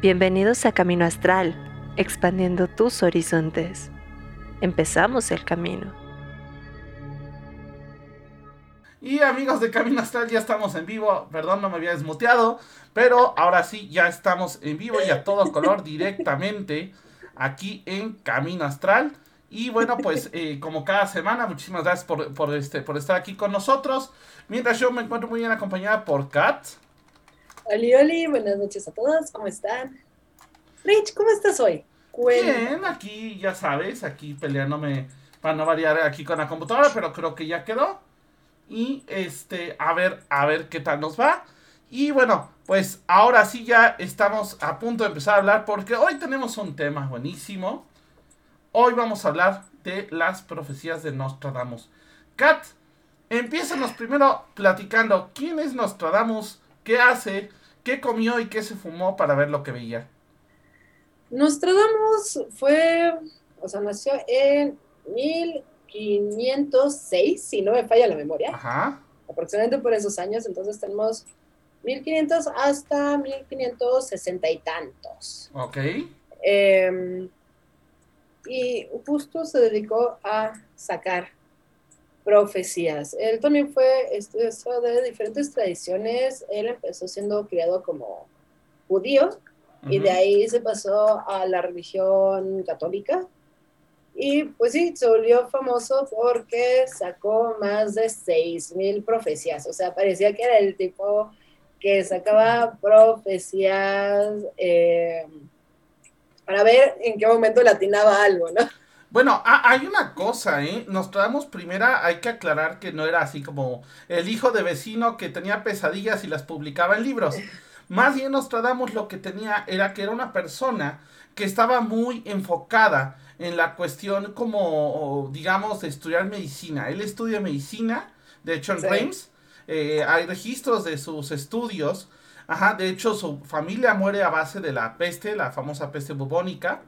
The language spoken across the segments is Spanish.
Bienvenidos a Camino Astral, expandiendo tus horizontes. Empezamos el camino. Y amigos de Camino Astral, ya estamos en vivo. Perdón, no me había desmuteado. Pero ahora sí, ya estamos en vivo y a todo color directamente aquí en Camino Astral. Y bueno, pues eh, como cada semana, muchísimas gracias por, este, por estar aquí con nosotros. Mientras yo me encuentro muy bien acompañada por Kat. Oli, oli, buenas noches a todos, ¿cómo están? Rich, ¿cómo estás hoy? Bien, aquí ya sabes, aquí peleándome para no variar aquí con la computadora, pero creo que ya quedó. Y este, a ver, a ver qué tal nos va. Y bueno, pues ahora sí ya estamos a punto de empezar a hablar porque hoy tenemos un tema buenísimo. Hoy vamos a hablar de las profecías de Nostradamus. Kat, empiezanos primero platicando quién es Nostradamus, qué hace, qué comió y qué se fumó para ver lo que veía. Nostradamus fue, o sea, nació en 1506, si no me falla la memoria. Ajá. Aproximadamente por esos años, entonces tenemos 1500 hasta 1560 y tantos. Ok. Em, y justo se dedicó a sacar profecías. Él también fue estudiado de diferentes tradiciones. Él empezó siendo criado como judío, y de ahí se pasó a la religión católica. Y pues sí, se volvió famoso porque sacó más de 6.000 profecías. O sea, parecía que era el tipo que sacaba profecías eh, para ver en qué momento latinaba algo, ¿no? Bueno, hay una cosa, ¿eh? Nos traemos primera, hay que aclarar que no era así como el hijo de vecino que tenía pesadillas y las publicaba en libros. Más bien Nostradamus lo que tenía era que era una persona que estaba muy enfocada en la cuestión como, digamos, de estudiar medicina. Él estudia medicina, de hecho en Reims eh, hay registros de sus estudios. Ajá, de hecho su familia muere a base de la peste, la famosa peste bubónica.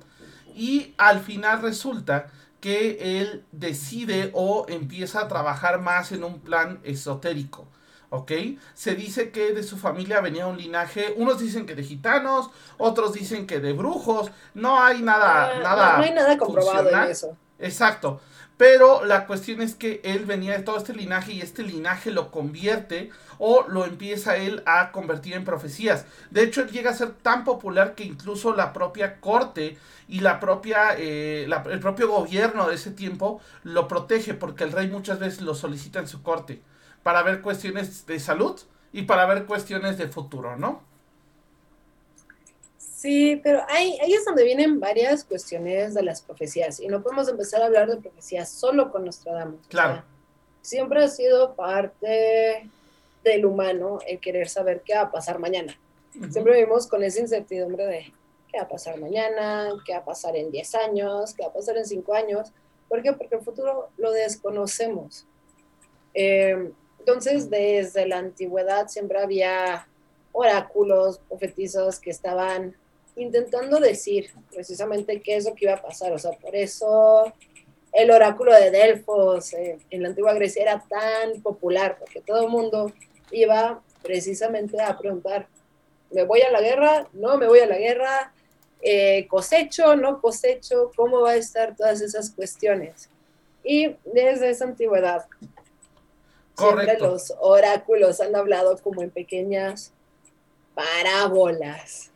Y al final resulta que él decide o empieza a trabajar más en un plan esotérico. ¿ok? Se dice que de su familia venía un linaje, unos dicen que de gitanos, otros dicen que de brujos, no hay nada, ah, nada. No, hay nada comprobado en eso. Exacto. Pero la cuestión es que él venía de todo este linaje y este linaje lo convierte o lo empieza él a convertir en profecías. De hecho, él llega a ser tan popular que incluso la propia corte y la propia, eh, el propio gobierno de ese tiempo lo protege porque el rey muchas veces lo solicita en su corte para ver cuestiones de salud y para ver cuestiones de futuro, ¿no? Sí, pero ahí, ahí es donde vienen varias cuestiones de las profecías y no podemos empezar a hablar de profecías solo con Nostradamus. Claro. siempre ha sido parte del humano el querer saber qué va a pasar mañana. Siempre vivimos con esa incertidumbre de qué va a pasar mañana, qué va a pasar en 10 años, qué va a pasar en 5 años. ¿Por qué? Porque el futuro lo desconocemos. Eh, entonces, desde la antigüedad siempre había oráculos, profetizos que estaban intentando decir precisamente qué es lo que iba a pasar. O sea, por eso el oráculo de Delfos eh, en la antigua Grecia era tan popular, porque todo el mundo iba precisamente a preguntar, ¿me voy a la guerra? ¿No me voy a la guerra? Eh, ¿Cosecho? ¿No cosecho? ¿Cómo va a estar todas esas cuestiones? Y desde esa antigüedad Siempre los oráculos han hablado como en pequeñas parábolas.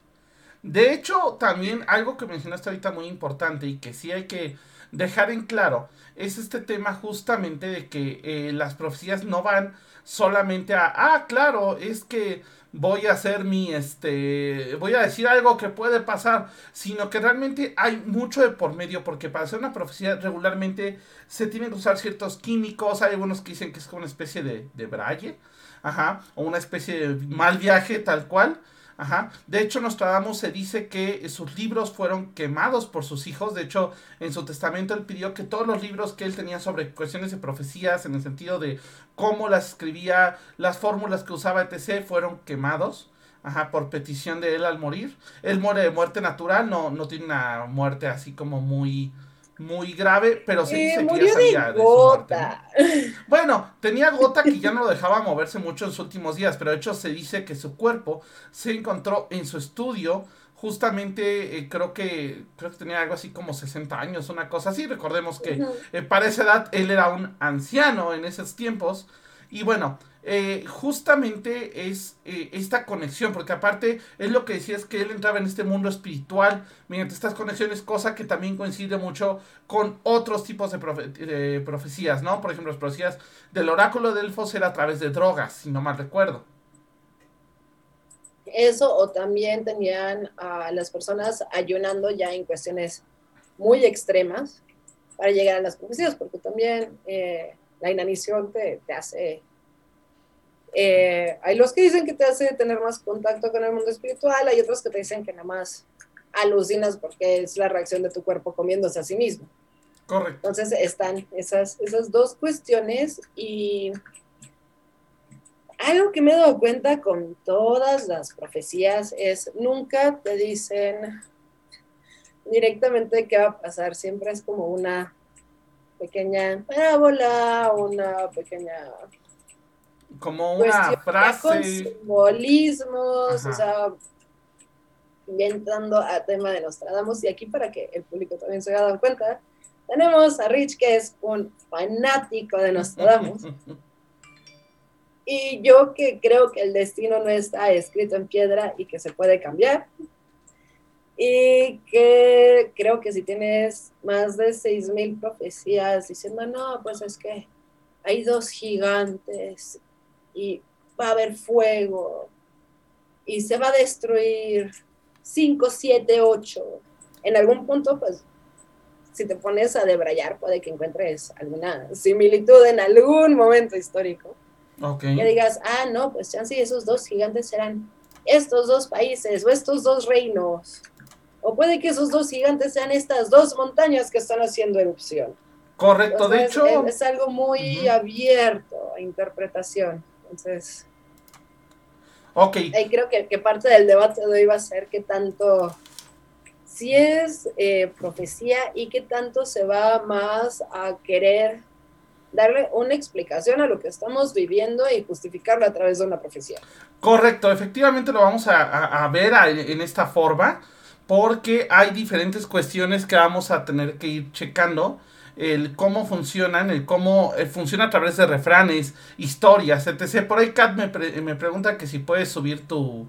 De hecho, también algo que mencionaste ahorita muy importante y que sí hay que dejar en claro es este tema justamente de que eh, las profecías no van solamente a, ah, claro, es que voy a hacer mi, este, voy a decir algo que puede pasar, sino que realmente hay mucho de por medio, porque para hacer una profecía regularmente se tienen que usar ciertos químicos, hay algunos que dicen que es como una especie de, de braille, ajá, o una especie de mal viaje tal cual, Ajá. De hecho, Nostradamus se dice que sus libros fueron quemados por sus hijos. De hecho, en su testamento él pidió que todos los libros que él tenía sobre cuestiones de profecías, en el sentido de cómo las escribía, las fórmulas que usaba, etc., fueron quemados. Ajá, por petición de él al morir. Él muere de muerte natural, no, no tiene una muerte así como muy muy grave, pero se dice que ya salía de, gota. Bueno, tenía gota que ya no lo dejaba moverse mucho en sus últimos días, pero de hecho se dice que su cuerpo se encontró en su estudio justamente eh, creo que creo que tenía algo así como 60 años, una cosa así. Recordemos que eh, para esa edad él era un anciano en esos tiempos. Y bueno, eh, justamente es esta conexión, porque aparte es lo que decía es que él entraba en este mundo espiritual mediante estas conexiones, cosa que también coincide mucho con otros tipos de, profecías, ¿no? Por ejemplo, las profecías del oráculo de Delfos era a través de drogas, si no mal recuerdo. Eso, o también tenían a las personas ayunando ya en cuestiones muy extremas para llegar a las profecías, porque también eh, la inanición te, hace... Eh, hay los que dicen que te hace tener más contacto con el mundo espiritual, hay otros que te dicen que nada más alucinas porque es la reacción de tu cuerpo comiéndose a sí mismo. Correcto. Entonces están esas, esas dos cuestiones y algo que me he dado cuenta con todas las profecías es nunca te dicen directamente qué va a pasar, siempre es como una pequeña parábola, una pequeña como una frase simbolismos, o sea, inventando a tema de Nostradamus y aquí para que el público también se haya dado cuenta, tenemos a Rich que es un fanático de Nostradamus. Y yo que creo que el destino no está escrito en piedra y que se puede cambiar. Y que creo que si tienes más de 6.000 profecías diciendo, no, pues es que hay dos gigantes y va a haber fuego y se va a destruir 5, 7, 8. En algún punto, pues, si te pones a debrayar, puede que encuentres alguna similitud en algún momento histórico. Okay. Que digas, ah, no, pues chance esos dos gigantes serán estos dos países o estos dos reinos. O puede que esos dos gigantes sean estas dos montañas que están haciendo erupción. Correcto, de hecho. Es, algo muy abierto a interpretación. Entonces. Ok. Ahí creo que, que, parte del debate de hoy va a ser qué tanto. Si es eh, profecía y qué tanto se va más a querer darle una explicación a lo que estamos viviendo y justificarlo a través de una profecía. Correcto, efectivamente lo vamos a, ver en esta forma, porque hay diferentes cuestiones que vamos a tener que ir checando el cómo funcionan, el cómo eh, funciona a través de refranes, historias, etc. Por ahí Kat me, me pregunta que si puedes subir tu,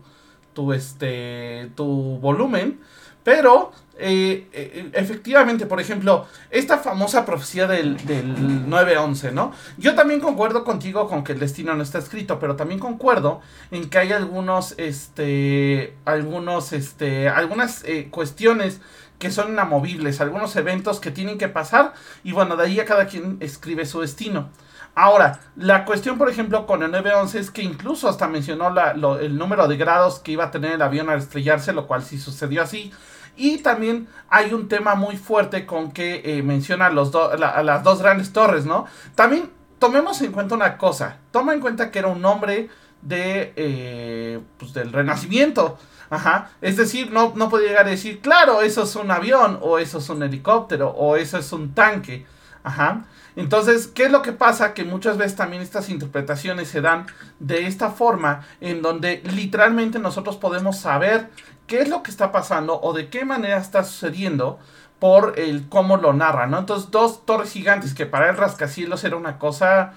tu, este, tu volumen. Pero, eh, eh, efectivamente, por ejemplo, esta famosa profecía del, del 9-11, ¿no? Yo también concuerdo contigo con que el destino no está escrito, pero también concuerdo en que hay algunos, este, algunos, este, algunas cuestiones que son inamovibles, algunos eventos que tienen que pasar y bueno, de ahí a cada quien escribe su destino. Ahora, la cuestión, por ejemplo, con el 911 es que incluso hasta mencionó la, el número de grados que iba a tener el avión al estrellarse, lo cual sí sucedió así. Y también hay un tema muy fuerte con que eh, menciona los las dos grandes torres, ¿no? También tomemos en cuenta una cosa. Toma en cuenta que era un hombre de, eh, pues del Renacimiento. Ajá. Es decir, no, no podía llegar a decir, claro, eso es un avión, o eso es un helicóptero, o eso es un tanque. Ajá. Entonces, ¿qué es lo que pasa? Que muchas veces también estas interpretaciones se dan de esta forma, en donde literalmente nosotros podemos saber qué es lo que está pasando o de qué manera está sucediendo por el cómo lo narra, ¿no? Entonces, dos torres gigantes que para el rascacielos era una cosa,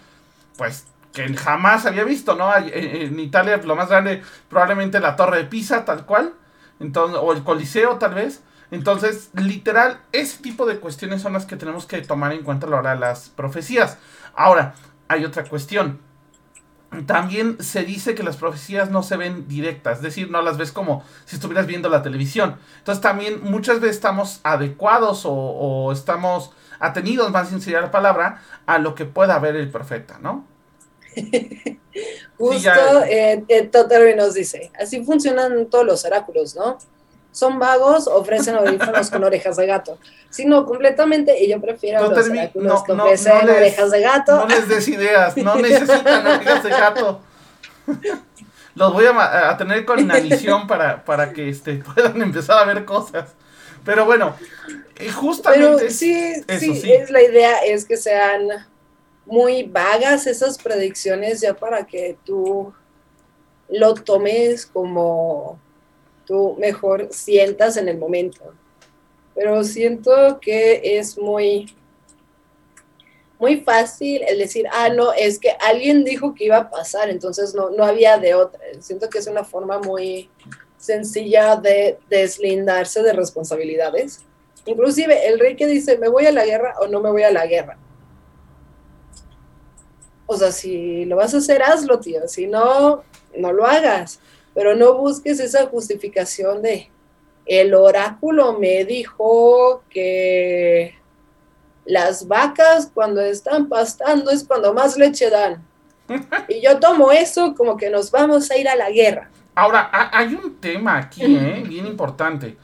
pues, que jamás había visto, ¿no? En Italia lo más grande, probablemente la torre de Pisa, tal cual, entonces, o el Coliseo, tal vez. Entonces, literal, ese tipo de cuestiones son las que tenemos que tomar en cuenta a la hora de las profecías. Ahora, hay otra cuestión también se dice que las profecías no se ven directas, es decir, no las ves como si estuvieras viendo la televisión. Entonces también muchas veces estamos adecuados o, estamos atenidos, más sin la palabra, a lo que pueda ver el profeta, ¿no? Justo eh, eh nos dice, así funcionan todos los oráculos, ¿no? son vagos, ofrecen audífonos con orejas de gato. Si no, completamente, y yo prefiero los oráculos que ofrecen orejas de gato. No les des ideas, no necesitan orejas de gato. Los voy a, tener con inanición para, para que este, puedan empezar a ver cosas. Pero bueno, eh, justamente... Pero sí, sí, Es, la idea es que sean muy vagas esas predicciones ya para que tú lo tomes como tú mejor sientas en el momento. Pero siento que es muy, muy fácil el decir, ah, no, es que alguien dijo que iba a pasar, entonces no, no había de otra. Siento que es una forma muy sencilla de deslindarse de responsabilidades. Inclusive el rey que dice, me voy a la guerra o no me voy a la guerra. O sea, si lo vas a hacer, hazlo, tío. Si no, no lo hagas. Pero no busques esa justificación de, el oráculo me dijo que las vacas cuando están pastando es cuando más leche dan. Y yo tomo eso como que nos vamos a ir a la guerra. Ahora, hay un tema aquí, ¿eh? bien importante.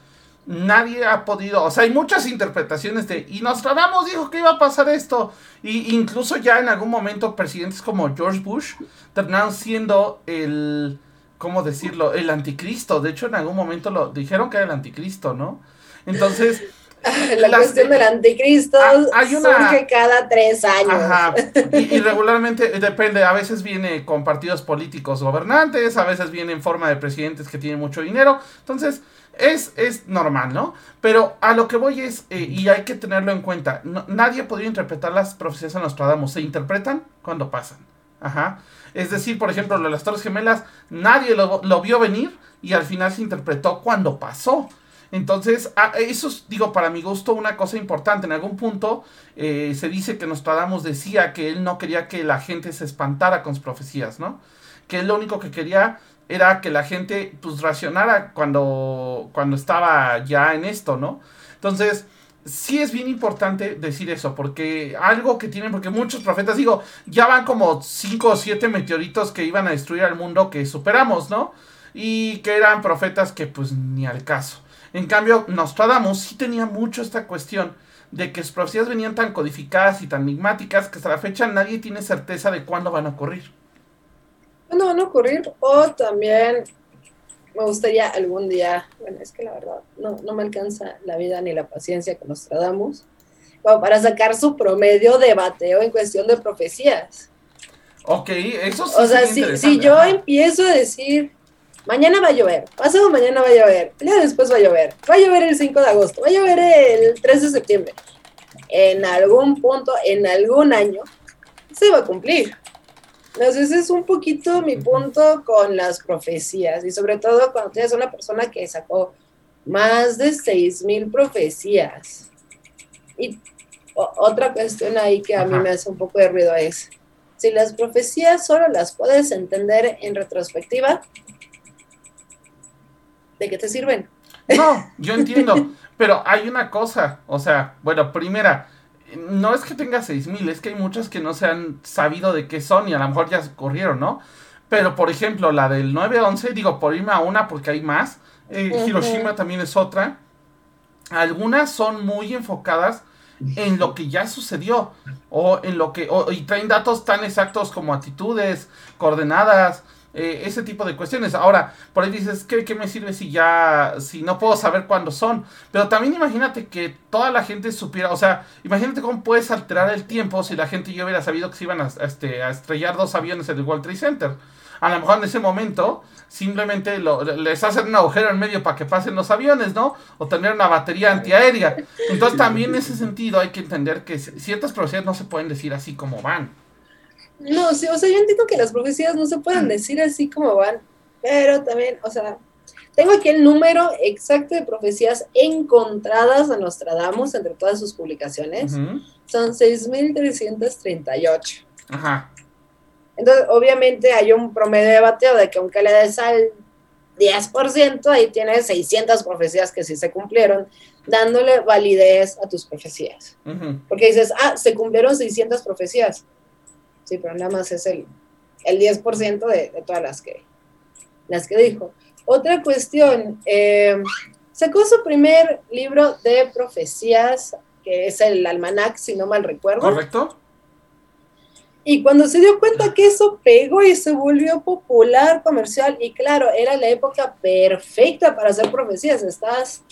Nadie ha podido, o sea, hay muchas interpretaciones de, y Nostradamus dijo que iba a pasar esto. Y incluso ya en algún momento presidentes como George Bush terminaron siendo el, ¿cómo decirlo? El anticristo. De hecho, en algún momento lo dijeron que era el anticristo, ¿no? Entonces... La cuestión del anticristo ah, surge cada tres años. Ajá. Y, regularmente depende, a veces viene con partidos políticos gobernantes, a veces viene en forma de presidentes que tienen mucho dinero. Entonces, es, es normal, ¿no? Pero a lo que voy es, eh, y hay que tenerlo en cuenta, nadie podría interpretar las profecías de Nostradamus, se interpretan cuando pasan. Ajá. Es decir, por ejemplo, lo de las Torres Gemelas, nadie lo, vio venir y al final se interpretó cuando pasó. Entonces, eso es, digo, para mi gusto, una cosa importante. En algún punto eh, se dice que Nostradamus decía que él no quería que la gente se espantara con sus profecías, ¿no? Que él lo único que quería era que la gente, pues, racionara cuando, cuando estaba ya en esto, ¿no? Entonces, sí es bien importante decir eso, porque algo que tienen, porque muchos profetas, digo, ya van como cinco o siete meteoritos que iban a destruir al mundo que superamos, ¿no? Y que eran profetas que pues ni al caso. En cambio, Nostradamus sí tenía mucho esta cuestión de que sus profecías venían tan codificadas y tan enigmáticas que hasta la fecha nadie tiene certeza de cuándo van a ocurrir. ¿Cuándo van a ocurrir? O también me gustaría algún día, bueno, es que la verdad no, no me alcanza la vida ni la paciencia que nos tratamos, para sacar su promedio de bateo en cuestión de profecías. Ok, eso sí. O sea, si, si, yo empiezo a decir, mañana va a llover, pasado mañana va a llover, el día después va a llover, va a llover el 5 de agosto, va a llover el 3 de septiembre, en algún punto, en algún año, se va a cumplir. Entonces ese es un poquito mi punto con las profecías y sobre todo cuando tienes una persona que sacó más de 6.000 profecías. Y otra cuestión ahí que a mí me hace un poco de ruido es, si las profecías solo las puedes entender en retrospectiva, ¿de qué te sirven? No, yo entiendo, pero hay una cosa, o sea, bueno, primera, no es que tenga 6000, es que hay muchas que no se han sabido de qué son y a lo mejor ya corrieron, ¿no? Pero por ejemplo, la del 911, digo, por irme a una porque hay más. Eh, Hiroshima también es otra. Algunas son muy enfocadas en lo que ya sucedió o en lo que y traen datos tan exactos como actitudes, coordenadas, eh, ese tipo de cuestiones. Ahora, por ahí dices, ¿qué, ¿qué, me sirve si ya, si no puedo saber cuándo son? Pero también imagínate que toda la gente supiera, o sea, imagínate cómo puedes alterar el tiempo si la gente ya hubiera sabido que se iban a, este, a estrellar dos aviones en el World Trade Center. A lo mejor en ese momento simplemente les hacen un agujero en medio para que pasen los aviones, ¿no? O tener una batería antiaérea. Entonces también en ese sentido hay que entender que ciertas profecías no se pueden decir así como van. No, sí, o sea, yo entiendo que las profecías no se pueden decir así como van, pero también, o sea, tengo aquí el número exacto de profecías encontradas a Nostradamus entre todas sus publicaciones. Son 6.338. Ajá. Entonces, obviamente hay un promedio de bateo de que aunque le des al 10%, ahí tienes 600 profecías que sí se cumplieron, dándole validez a tus profecías. Porque dices, ah, se cumplieron 600 profecías. Sí, pero nada más es el, el 10% de, de, todas las que, las que dijo. Otra cuestión, eh, sacó su primer libro de profecías, que es el Almanac, si no mal recuerdo. Correcto. Y cuando se dio cuenta que eso pegó y se volvió popular, comercial, y claro, era la época perfecta para hacer profecías. Estás,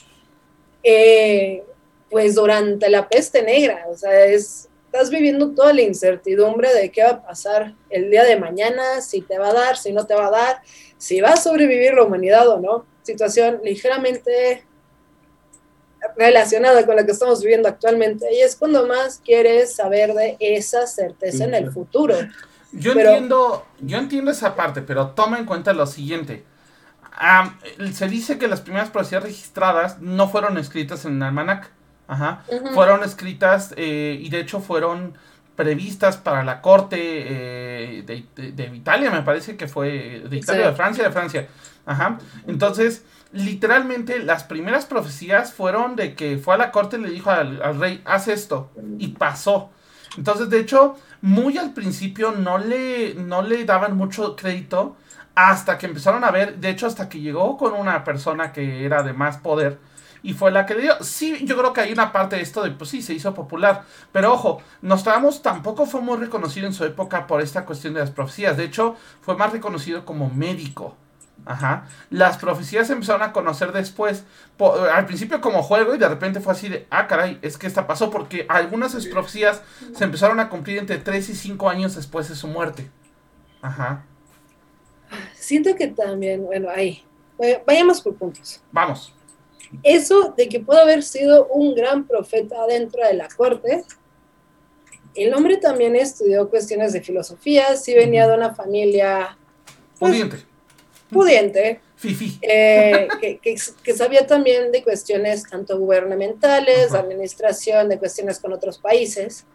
eh, pues, durante la peste negra, o sea, es estás viviendo toda la incertidumbre de qué va a pasar el día de mañana, si te va a dar, si no te va a dar, si va a sobrevivir la humanidad o no. Situación ligeramente relacionada con la que estamos viviendo actualmente y es cuando más quieres saber de esa certeza en el futuro. Yo entiendo, yo entiendo esa parte, pero toma en cuenta lo siguiente. se dice que las primeras profecías registradas no fueron escritas en el almanac. Ajá. Fueron escritas eh, y de hecho fueron previstas para la corte eh, de, Italia, me parece que fue de Italia, de Francia, de Francia. Ajá. Entonces, literalmente las primeras profecías fueron de que fue a la corte y le dijo al, al rey, haz esto. Y pasó. Entonces, de hecho, muy al principio no le, no le daban mucho crédito hasta que empezaron a ver, de hecho, hasta que llegó con una persona que era de más poder y fue la que le dio. Sí, yo creo que hay una parte de esto de, pues sí, se hizo popular. Pero ojo, Nostradamus tampoco fue muy reconocido en su época por esta cuestión de las profecías. De hecho, fue más reconocido como médico. Ajá. Las profecías se empezaron a conocer después, al principio como juego y de repente fue así de, ah, caray, es que esta pasó porque algunas de sus profecías se empezaron a cumplir entre 3 y 5 años después de su muerte. Ajá. Siento que también, bueno, ahí, vayamos por puntos. Vamos eso de que pudo haber sido un gran profeta dentro de la corte, el hombre también estudió cuestiones de filosofía, sí venía de una familia... Pues, pudiente. Pudiente. Fifi. Eh, que, sabía también de cuestiones tanto gubernamentales, de administración, de cuestiones con otros países.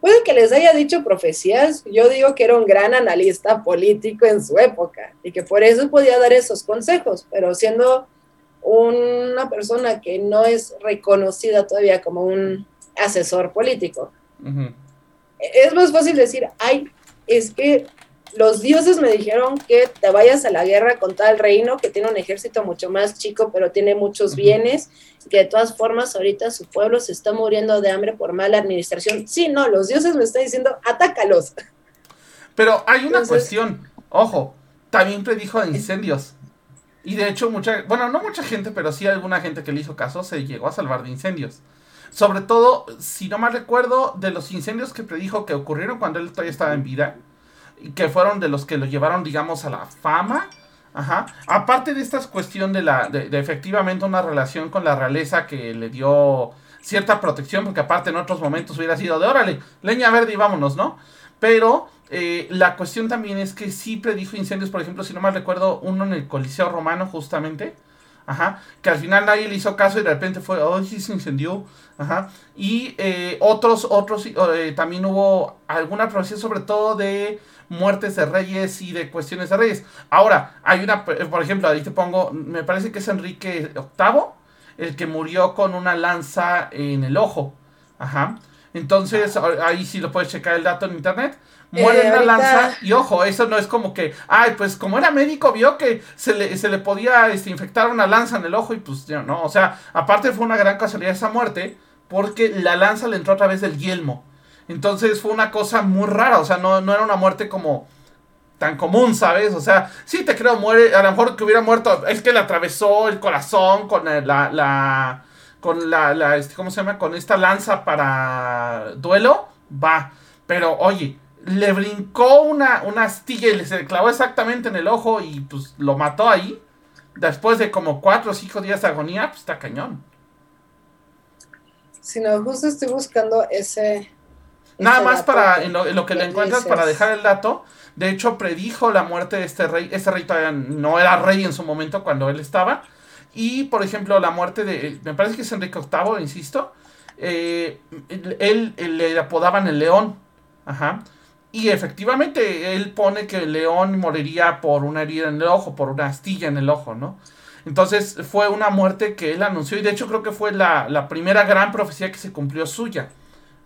Puede que les haya dicho profecías, yo digo que era un gran analista político en su época y que por eso podía dar esos consejos, pero siendo una persona que no es reconocida todavía como un asesor político. Es más fácil decir, ay, es que los dioses me dijeron que te vayas a la guerra con tal reino que tiene un ejército mucho más chico, pero tiene muchos bienes, que de todas formas ahorita su pueblo se está muriendo de hambre por mala administración. Sí, no, los dioses me están diciendo, atácalos. Pero hay una cuestión, ojo, también predijo incendios. Y de hecho, mucha, bueno, no mucha gente, pero sí alguna gente que le hizo caso se llegó a salvar de incendios. Sobre todo, si no mal recuerdo, de los incendios que predijo que ocurrieron cuando él todavía estaba en vida, y que fueron de los que lo llevaron, digamos, a la fama. Ajá. Aparte de esta cuestión de la, de, de efectivamente una relación con la realeza que le dio cierta protección, porque aparte en otros momentos hubiera sido de órale, leña verde y vámonos, ¿no? Pero eh, la cuestión también es que sí predijo incendios, por ejemplo, si no mal recuerdo, uno en el Coliseo Romano, justamente. Ajá, que al final nadie le hizo caso y de repente fue, oh, sí se incendió. Ajá, y eh, otros, otros, eh, también hubo alguna profecía sobre todo de muertes de reyes y de cuestiones de reyes. Ahora, hay una, por ejemplo, ahí te pongo, me parece que es Enrique VIII, el que murió con una lanza en el ojo. Ajá. Entonces, ahí sí lo puedes checar el dato en internet muere en la lanza. Y ojo, eso no es como que, ay, pues como era médico, vio que se le, se le podía este, infectar una lanza en el ojo y pues ya no. O sea, aparte fue una gran casualidad esa muerte porque la lanza le entró a través del yelmo. Entonces fue una cosa muy rara, o sea, no, no era una muerte como tan común, ¿sabes? O sea, sí te creo, muere, a lo mejor que hubiera muerto, es que le atravesó el corazón con la, la, con la, la este, ¿cómo se llama? Con esta lanza para duelo, va. Pero oye, le brincó una, una astilla y le se clavó exactamente en el ojo y pues lo mató ahí. Después de como cuatro o cinco días de agonía, pues está cañón. Si no, justo estoy buscando ese. Nada más para, en lo, que le encuentras, para dejar el dato. De hecho, predijo la muerte de este rey. Este rey todavía no era rey en su momento cuando él estaba. Y, por ejemplo, la muerte de. Me parece que es Enrique VIII, insisto. Eh, él, le apodaban el león. Ajá. Y efectivamente, él pone que el león moriría por una herida en el ojo, por una astilla en el ojo, ¿no? Entonces fue una muerte que él anunció y de hecho creo que fue la, primera gran profecía que se cumplió suya.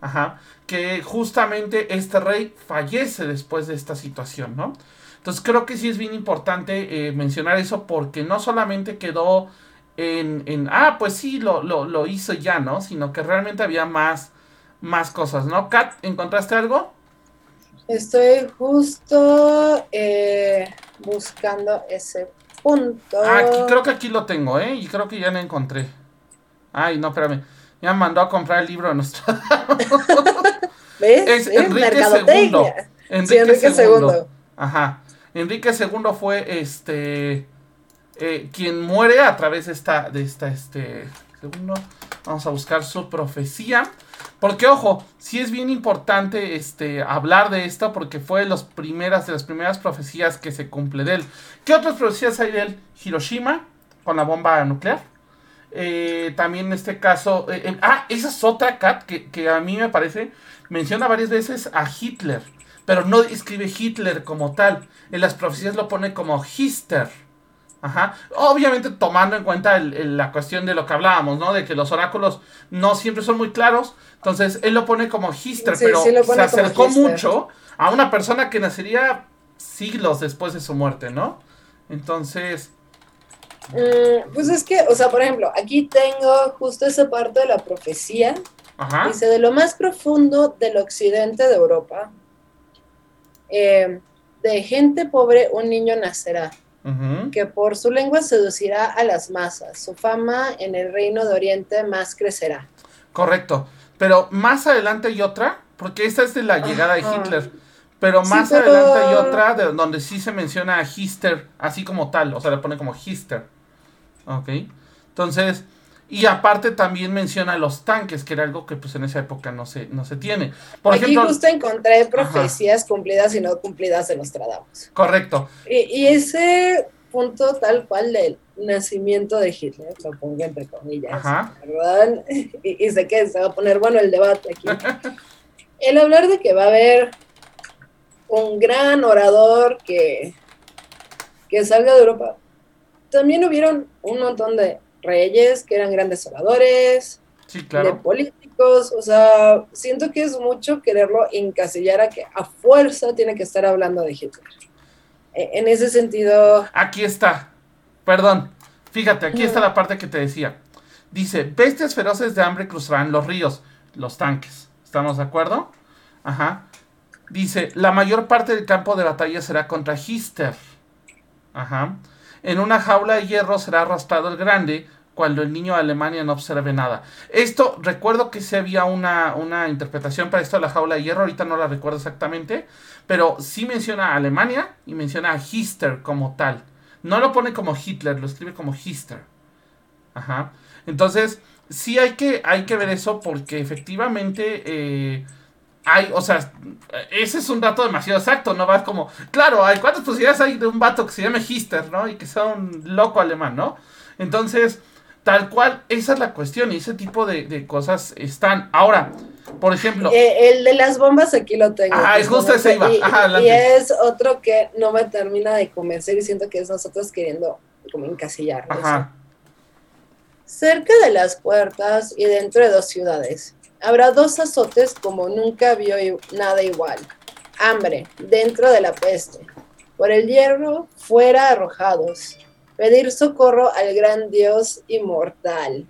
Ajá. Que justamente este rey fallece después de esta situación, ¿no? Entonces creo que sí es bien importante eh, mencionar eso porque no solamente quedó en, en ah, pues sí, lo, lo, lo, hizo ya, ¿no? Sino que realmente había más, más cosas, ¿no? Kat, ¿encontraste algo? Estoy justo eh, buscando ese punto. Ah, aquí, creo que aquí lo tengo, ¿eh? Y creo que ya lo encontré. Ay, no, espérame. Ya me mandó a comprar el libro de nuestro. ¿Ves? Es ¿Eh? Enrique. II. Sí, Enrique II. Ajá. Enrique II fue este eh, quien muere a través de esta, de esta, este, segundo, vamos a buscar su profecía. Porque, ojo, sí es bien importante este, hablar de esto porque fue de, los primeras, de las primeras profecías que se cumple de él. ¿Qué otras profecías hay de él? Hiroshima, con la bomba nuclear. Eh, también en este caso, eh, ah, esa es otra cat que, que a mí me parece, menciona varias veces a Hitler, pero no escribe Hitler como tal. En las profecías lo pone como Hister. Ajá. Obviamente tomando en cuenta el- el- la cuestión de lo que hablábamos, ¿no? De que los oráculos no siempre son muy claros. Entonces, él lo pone como Hister, Sí, pero sí se acercó mucho a una persona que nacería siglos después de su muerte, ¿no? Entonces, Mm, pues es que, o sea, por ejemplo, aquí tengo justo esa parte de la profecía. ajá. Dice, de lo más profundo del occidente de Europa, eh, de gente pobre un niño nacerá, que por su lengua seducirá a las masas, su fama en el reino de Oriente más crecerá. Correcto. Pero más adelante hay otra, porque esta es de la llegada de. Hitler. Pero Sí, más pero- adelante hay otra de donde sí se menciona a Hister, así como tal, o sea, le pone como Hister. Ok. Entonces, y aparte también menciona los tanques, que era algo que pues en esa época no se, no se tiene. Por aquí ejemplo, justo encontré profecías cumplidas y no cumplidas de Nostradamus. correcto. Y, y ese punto tal cual del nacimiento de Hitler, lo pongo entre comillas, Ajá. ¿verdad? Y, y sé que se va a poner bueno el debate aquí. El hablar de que va a haber un gran orador que, que salga de Europa. También hubieron un montón de reyes que eran grandes oradores, Sí, de políticos, o sea, siento que es mucho quererlo encasillar a que a fuerza tiene que estar hablando de Hitler. E- En ese sentido, Aquí está. Perdón. Fíjate, aquí está la parte que te decía. Dice, bestias feroces de hambre cruzarán los ríos, los tanques. ¿Estamos de acuerdo? Ajá. Dice, la mayor parte del campo de batalla será contra Hister. Ajá. En una jaula de hierro será arrastrado el grande cuando el niño de Alemania no observe nada. Esto, recuerdo que sí había una, una interpretación para esto de la jaula de hierro, ahorita no la recuerdo exactamente, pero sí menciona a Alemania y menciona a Hister como tal. No lo pone como Hitler, lo escribe como Hister. Ajá. Entonces, sí hay que, hay que ver eso porque efectivamente eh, hay, o sea, ese es un dato demasiado exacto, no va como, claro, hay cuántas posibilidades hay de un vato que se llame Hister, ¿no? Y que sea un loco alemán, ¿no? Entonces, tal cual, esa es la cuestión y ese tipo de, de cosas están. Ahora, por ejemplo, eh, el de las bombas aquí lo tengo. Ajá, es justo ese iba. Y, Ajá, y adelante. es otro que no me termina de convencer y siento que es nosotros queriendo como encasillarlo. ajá, Cerca de las puertas y dentro de dos ciudades, habrá dos azotes como nunca vio nada igual. Hambre, dentro de la peste. Por el hierro, fuera arrojados. Pedir socorro al gran Dios inmortal.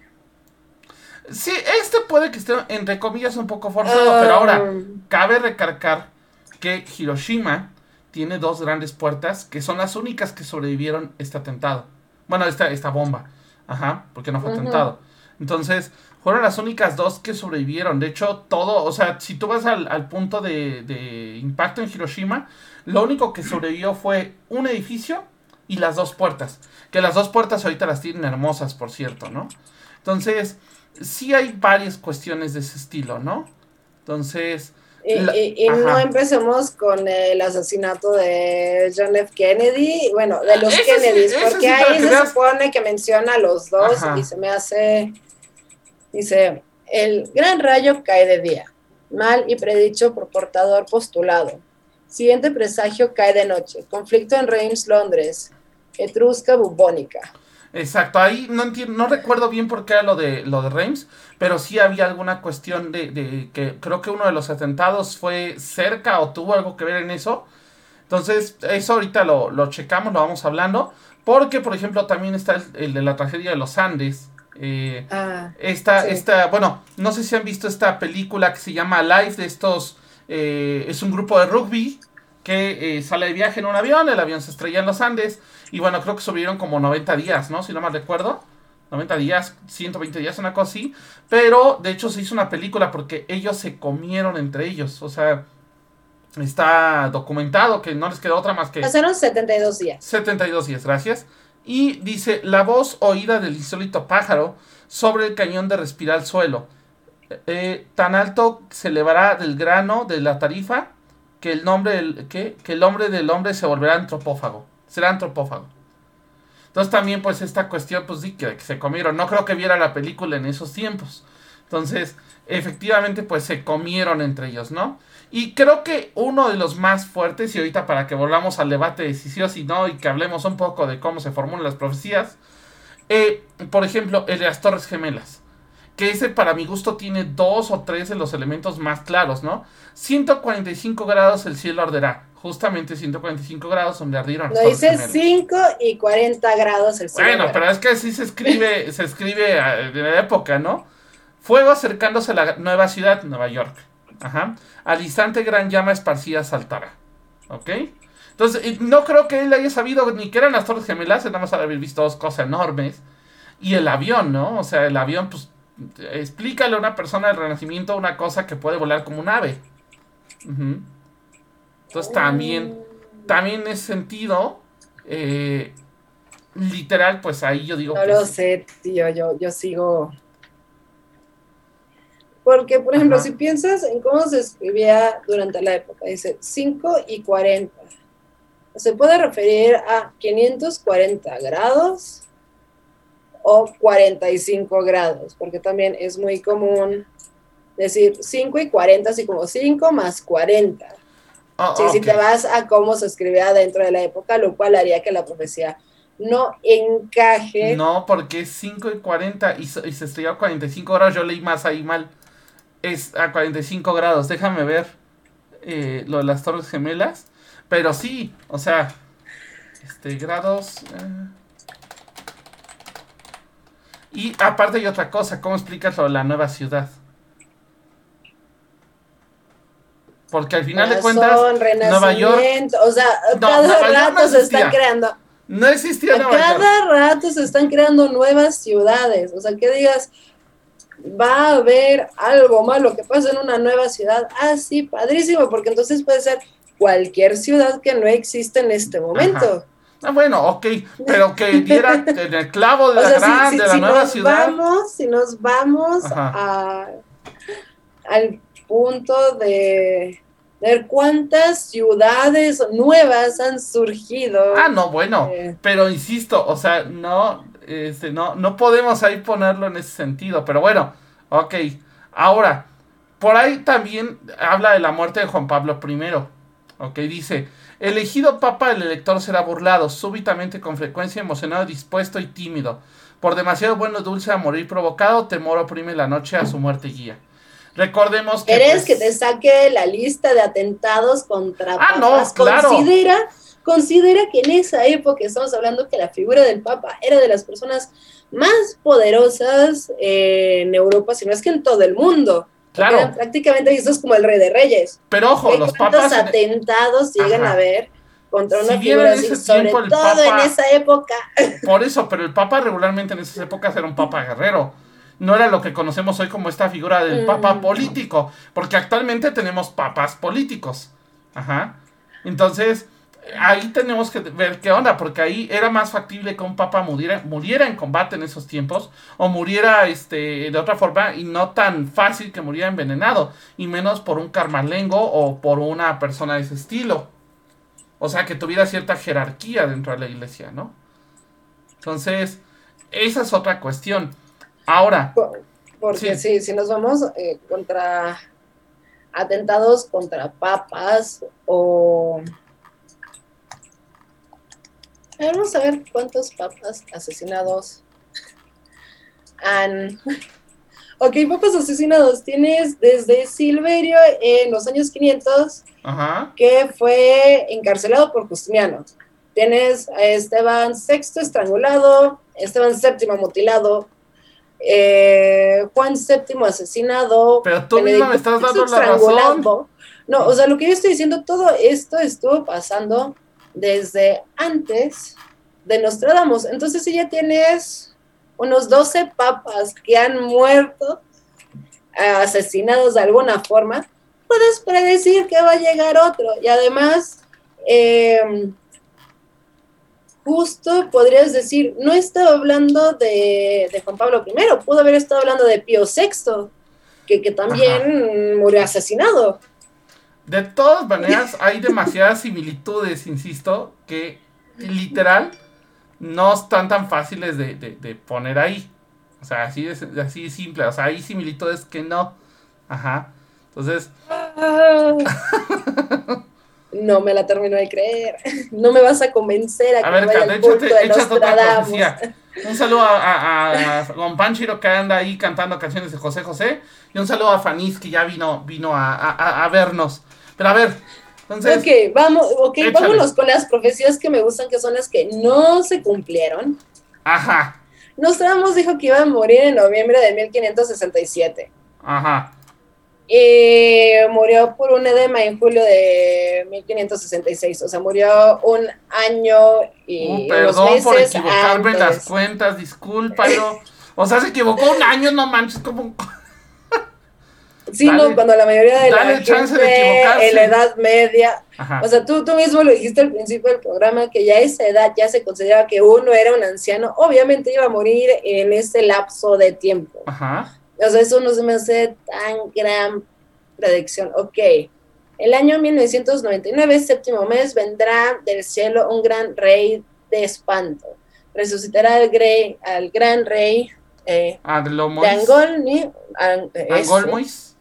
Sí, este puede que esté, entre comillas, un poco forzado, pero ahora, Ah, cabe recargar que Hiroshima tiene dos grandes puertas que son las únicas que sobrevivieron este atentado. Bueno, esta, esta bomba. Ajá, porque no fue atentado. Entonces, fueron las únicas dos que sobrevivieron. De hecho, todo, o sea, si tú vas al, al punto de, de impacto en Hiroshima, lo único que sobrevivió fue un edificio y las dos puertas. Que las dos puertas ahorita las tienen hermosas, por cierto, ¿no? Entonces, sí hay varias cuestiones de ese estilo, ¿no? Entonces, Y, La- y- y no empecemos con el asesinato de John F. Kennedy, bueno, de los Ese sí, Kennedys, ese porque sí, ahí se supone que menciona a los dos Ajá. y se me hace, dice, el gran rayo cae de día, mal y predicho por portador postulado. Siguiente presagio cae de noche, conflicto en Reims, Londres, etrusca bubónica. exacto, ahí no entiendo, no recuerdo bien por qué era lo de lo de Reims, pero sí había alguna cuestión de, de que creo que uno de los atentados fue cerca o tuvo algo que ver en eso. Entonces, eso ahorita lo, lo checamos, lo vamos hablando. Porque, por ejemplo, también está el, el de la tragedia de los Andes. Eh, Ah, Esta, Sí. esta, bueno, no sé si han visto esta película que se llama Life de estos, eh, es un grupo de rugby que eh, sale de viaje en un avión, el avión se estrella en los Andes y bueno, creo que sobrevivieron como 90 días, ¿no? Si no mal recuerdo. 90 días, 120 días, una cosa así. Pero de hecho se hizo una película porque ellos se comieron entre ellos. O sea, está documentado que no les quedó otra más que... Pasaron 72 días. 72 días, gracias. Y dice, la voz oída del insólito pájaro sobre el cañón de respirar suelo. Eh, tan alto se elevará del grano de la tarifa que el nombre del, que, el hombre del hombre se volverá antropófago. Será antropófago. Entonces también pues esta cuestión pues sí que, se comieron. No creo que viera la película en esos tiempos. Entonces efectivamente pues se comieron entre ellos, ¿no? Y creo que uno de los más fuertes, y ahorita para que volvamos al debate de si sí o si no, y que hablemos un poco de cómo se formulan las profecías, eh, por ejemplo, el de las Torres Gemelas, que ese para mi gusto tiene dos o tres de los elementos más claros, ¿no? 145 grados el cielo arderá, justamente 145 grados donde ardieron. Lo dice 5 y 40 grados el cielo. Bueno, pero es que así se escribe, se escribe eh, de la época, ¿no? Fuego acercándose a la nueva ciudad, Nueva York. Ajá. Al instante gran llama esparcida saltará. ¿Ok? Entonces, no creo que él haya sabido ni que eran las Torres Gemelas, nada más haber visto dos cosas enormes. Y el avión, ¿no? O sea, el avión, pues, explícale a una persona del Renacimiento una cosa que puede volar como un ave. Entonces también, también en ese sentido, eh, literal, pues ahí yo digo... No lo sé, tío, yo, yo sigo... Porque, por ejemplo, si piensas en cómo se escribía durante la época, dice 5 y 40. Se puede referir a 540 grados o 45 grados, porque también es muy común decir 5 y 40, así como 5 más 40. Ah, Si te vas a cómo se escribía dentro de la época, lo cual haría que la profecía no encaje. No, porque es 5 y 40 y, y se escribió a 45 grados, yo leí más ahí mal. Es a 45 grados, déjame ver eh, lo de las torres gemelas. Pero sí, o sea, este, grados... Eh. Y aparte hay otra cosa, ¿cómo explicas lo de la nueva ciudad? Porque al final de cuentas, Nueva York. O sea, cada rato se están creando. No existía Nueva Cada rato se están creando nuevas ciudades. O sea, que digas, va a haber algo malo que pasa en una nueva ciudad. Ah, sí, padrísimo, porque entonces puede ser cualquier ciudad que no existe en este momento. Ah, bueno, ok, pero que diera en el clavo de la gran, de la nueva ciudad. Vamos, si nos vamos a, al punto de ver cuántas ciudades nuevas han surgido. Ah, no, bueno, eh. pero insisto, o sea, no, este, no, no podemos ahí ponerlo en ese sentido, pero bueno, ok. Ahora, por ahí también habla de la muerte de Juan Pablo I, ok, dice, elegido papa el elector será burlado, súbitamente con frecuencia emocionado, dispuesto y tímido, por demasiado bueno dulce a morir provocado, temor oprime la noche a su muerte guía. Recordemos que. ¿Quieres pues, que te saque la lista de atentados contra ah, No, claro. Considera, considera que en esa época estamos hablando que la figura del Papa era de las personas más poderosas en Europa, si no es que en todo el mundo. Claro. prácticamente eso es como el rey de reyes. Pero ojo, los papas. atentados llegan a ver contra una figura así, sobre todo en esa época. Por eso, pero el Papa regularmente en esas épocas era un Papa guerrero no era lo que conocemos hoy como esta figura del papa mm. político, porque actualmente tenemos papas políticos. Ajá. Entonces, ahí tenemos que ver qué onda, porque ahí era más factible que un papa muriera, muriera en combate en esos tiempos, o muriera este, de otra forma, y no tan fácil que muriera envenenado, y menos por un carmalengo o por una persona de ese estilo. O sea, que tuviera cierta jerarquía dentro de la iglesia, ¿no? Entonces, esa es otra cuestión. Ahora. Porque sí. si nos vamos eh, contra atentados contra papas o... vamos a ver cuántos papas asesinados han... Ok, papas asesinados. Tienes desde Silverio en los años 500, que fue encarcelado por Justiniano. Tienes a Esteban VI estrangulado, Esteban VII mutilado, eh, Juan VII asesinado. Pero tú mismo me estás dando la razón. No, o sea, lo que yo estoy diciendo, todo esto estuvo pasando desde antes de Nostradamus. Entonces, si ya tienes unos 12 papas que han muerto, asesinados de alguna forma, puedes predecir que va a llegar otro. Y además, em, justo podrías decir, no estaba hablando de, Juan Pablo I, pudo haber estado hablando de Pío VI, que, que también murió asesinado. De todas maneras, hay demasiadas similitudes, insisto, que literal no están tan fáciles de, de, poner ahí. O sea, así es así simple. O sea, hay similitudes que no. Ajá. Entonces. no me la termino de creer. No me vas a convencer a, que ver, vaya al culto de Nostradamus. Un saludo a, a, Don Panchiro que anda ahí cantando canciones de José José. Y un saludo a Fanis que ya vino, vino a, vernos. Pero a ver, entonces. Ok, vamos, okay, vámonos con las profecías que me gustan, que son las que no se cumplieron. Ajá. Nostradamus dijo que iba a morir en noviembre de 1567. Ajá. Y murió por un edema en julio de 1566. O sea, murió un año y. Uh, perdón meses por equivocarme las cuentas, discúlpalo. O sea, se equivocó un año, no manches, como. Sí, no, cuando la mayoría de la gente en la edad media, o sea, tú, tú mismo lo dijiste al principio del programa, que ya a esa edad ya se consideraba que uno era un anciano, obviamente iba a morir en ese lapso de tiempo. Ajá. O sea, eso no se me hace tan gran predicción. Ok, el año 1999, séptimo mes, vendrá del cielo un gran rey de espanto. Resucitará al, grey, al gran rey eh, de Angolmi. Angolmois.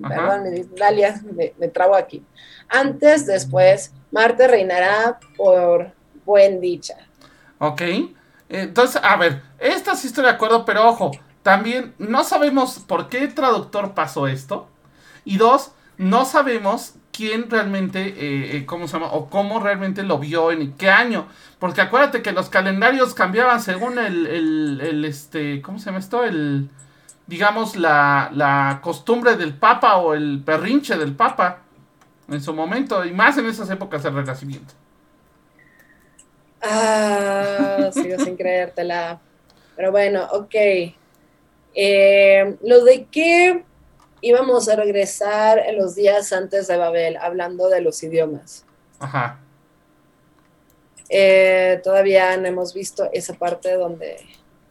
Perdón, Dalia, me, me trago aquí. Antes, después, Marte reinará por buen dicha. Ok. Entonces, a ver, esta sí estoy de acuerdo, pero ojo, también no sabemos por qué traductor pasó esto. Y dos, no sabemos quién realmente, eh, eh, ¿cómo se llama? O cómo realmente lo vio en qué año. Porque acuérdate que los calendarios cambiaban según el, el, el este, ¿cómo se llama esto? El, digamos, la, la costumbre del Papa o el perrinche del Papa en su momento, y más en esas épocas del Renacimiento. Ah, sigo sin creértela. Pero bueno, ok. Eh, lo de que íbamos a regresar en los días antes de Babel, hablando de los idiomas. Ajá. Eh, todavía no hemos visto esa parte donde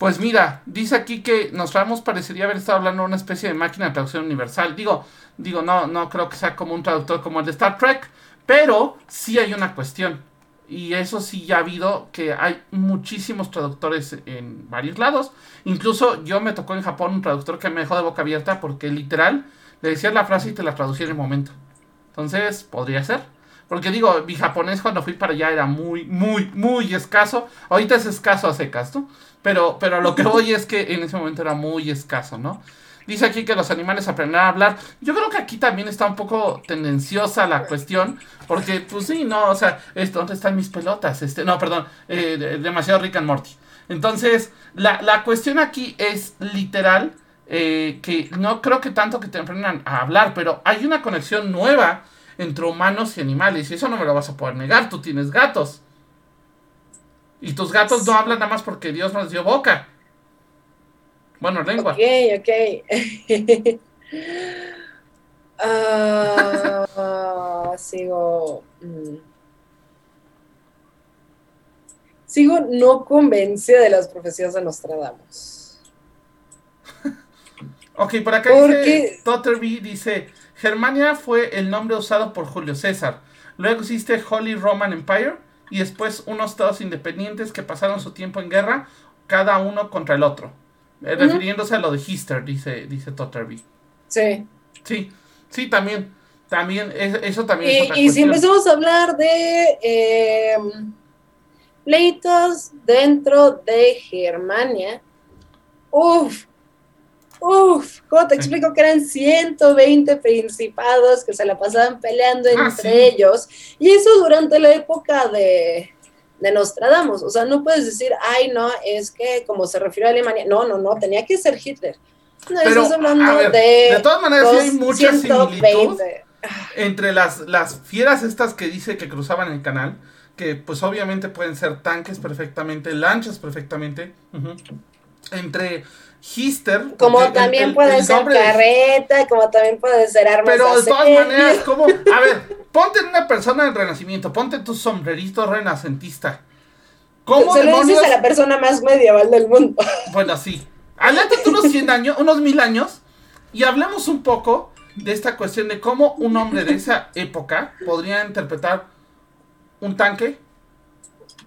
pues mira, dice aquí que nos vamos parecería haber estado hablando de una especie de máquina de traducción universal. Digo, digo, no, no creo que sea como un traductor como el de Star Trek, pero sí hay una cuestión. Y eso sí ya ha habido que hay muchísimos traductores en varios lados. Incluso yo me tocó en Japón un traductor que me dejó de boca abierta porque literal le decías la frase y te la traducía en el momento. Entonces, podría ser. Porque digo, mi japonés cuando fui para allá era muy, muy, muy escaso. Ahorita es escaso a secas, ¿no? Pero, pero lo que voy es que en ese momento era muy escaso, ¿no? Dice aquí que los animales aprenderán a hablar. Yo creo que aquí también está un poco tendenciosa la cuestión. Porque, pues sí, no, o sea, ¿dónde están mis pelotas? Este, no, perdón, eh, demasiado Rick and Morty. Entonces, la, la cuestión aquí es literal. Eh, que no creo que tanto que te aprendan a hablar, pero hay una conexión nueva entre humanos y animales. Y eso no me lo vas a poder negar. Tú tienes gatos. Y tus gatos no hablan nada más porque Dios nos dio boca. Bueno, lengua. Ok, ok. Ah, sigo. Mm. Sigo no convencida de las profecías de Nostradamus. ok, por acá dice Totterby dice: Germania fue el nombre usado por Julio César. Luego existe Holy Roman Empire y después unos estados independientes que pasaron su tiempo en guerra, cada uno contra el otro. Eh, refiriéndose a lo de Hister, dice, dice Totterby. Sí. Sí, sí, también. También, eso también y, es otra Y si empezamos a hablar de eh, pleitos dentro de Germania, uff, Uf, ¿cómo te explico que eran 120 principados que se la pasaban peleando ah, entre ellos? Y eso durante la época de, de Nostradamus. O sea, no puedes decir, ay, no, es que como se refirió a Alemania. No, no, no, tenía que ser Hitler. No, Pero, estás hablando de. De todas maneras, sí hay mucha similitud entre las, las fieras estas que dice que cruzaban el canal, que pues obviamente pueden ser tanques perfectamente, lanchas perfectamente. entre Hister. Como el- también el- puede el ser de- carreta, como también puede ser armas Pero de todas maneras, ¿cómo? A ver, ponte en una persona del renacimiento, ponte tu sombrerito renacentista. ¿Cómo Se lo demonios? dices a la persona más medieval del mundo. Bueno, sí. Aléjate unos 100 años, unos mil años, y hablemos un poco de esta cuestión de cómo un hombre de esa época podría interpretar un tanque,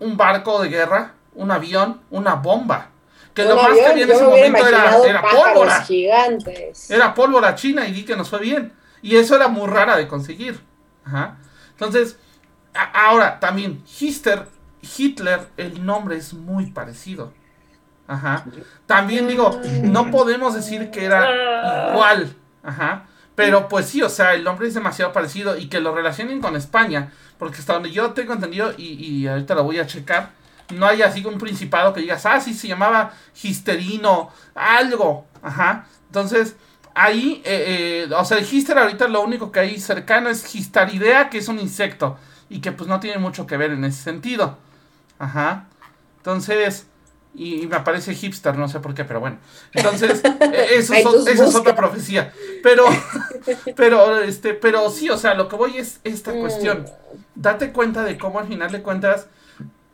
un barco de guerra, un avión, una bomba. Que lo más que había en ese momento era, era pólvora. gigantes. Era pólvora china y di que nos fue bien. Y eso era muy rara de conseguir. Ajá. Entonces, ahora también, Hister, Hitler, el nombre es muy parecido. Ajá. También digo, no podemos decir que era igual. Ajá. Pero pues sí, o sea, el nombre es demasiado parecido y que lo relacionen con España. Porque hasta donde yo tengo entendido, y, y ahorita lo voy a checar, no hay así un principado que digas, ah, sí, se llamaba Histerino, algo. Ajá. Entonces, ahí, eh, eh, o sea, el Hister ahorita lo único que hay cercano es Histaridea, que es un insecto. Y que pues no tiene mucho que ver en ese sentido. Ajá. Entonces, y, y me aparece hipster, no sé por qué, pero bueno. Entonces, eh, eso, Ahí es, otra profecía. Pero, pero, este, pero sí, o sea, lo que voy es esta Mm. cuestión. Date cuenta de cómo al final de cuentas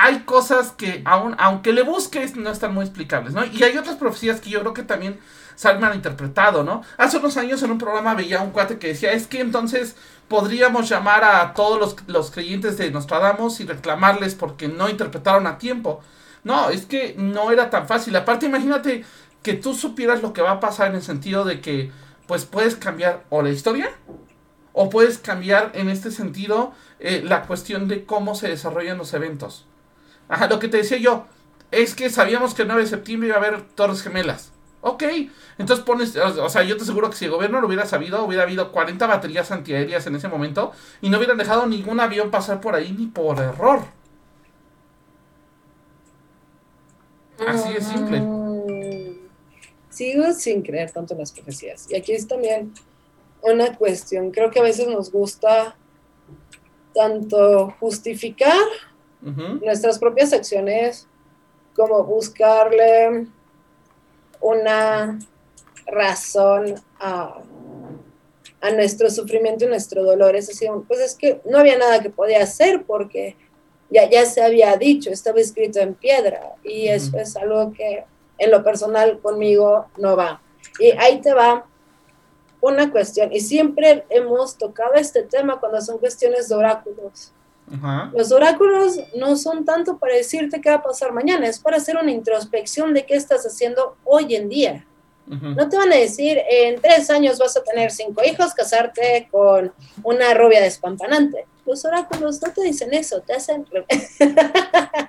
hay cosas que aun, aunque le busques no están muy explicables, ¿no? Y hay otras profecías que yo creo que también se han malinterpretado, ¿no? Hace unos años en un programa veía un cuate que decía, es que entonces podríamos llamar a todos los, los creyentes de Nostradamus y reclamarles porque no interpretaron a tiempo. No, es que no era tan fácil. Aparte, imagínate que tú supieras lo que va a pasar en el sentido de que, pues, puedes cambiar o la historia o puedes cambiar en este sentido eh, la cuestión de cómo se desarrollan los eventos. Ajá, lo que te decía yo es que sabíamos que el 9 de septiembre iba a haber Torres Gemelas. Ok, entonces pones, o sea, yo te aseguro que si el gobierno lo hubiera sabido, hubiera habido 40 baterías antiaéreas en ese momento y no hubieran dejado ningún avión pasar por ahí ni por error. Así de simple. Mm, Sigo sin creer tanto en las profecías. Y aquí es también una cuestión. Creo que a veces nos gusta tanto justificar Nuestras propias acciones como buscarle una razón a, a nuestro sufrimiento y nuestro dolor. Es así, pues es que no había nada que podía hacer porque ya, ya se había dicho, estaba escrito en piedra y eso es algo que en lo personal conmigo no va. Y ahí te va una cuestión, y siempre hemos tocado este tema cuando son cuestiones de oráculos. Ajá. Los oráculos no son tanto para decirte qué va a pasar mañana, es para hacer una introspección de qué estás haciendo hoy en día. No te van a decir, en tres años vas a tener cinco hijos, casarte con una rubia despampanante. Los oráculos no te dicen eso, te hacen...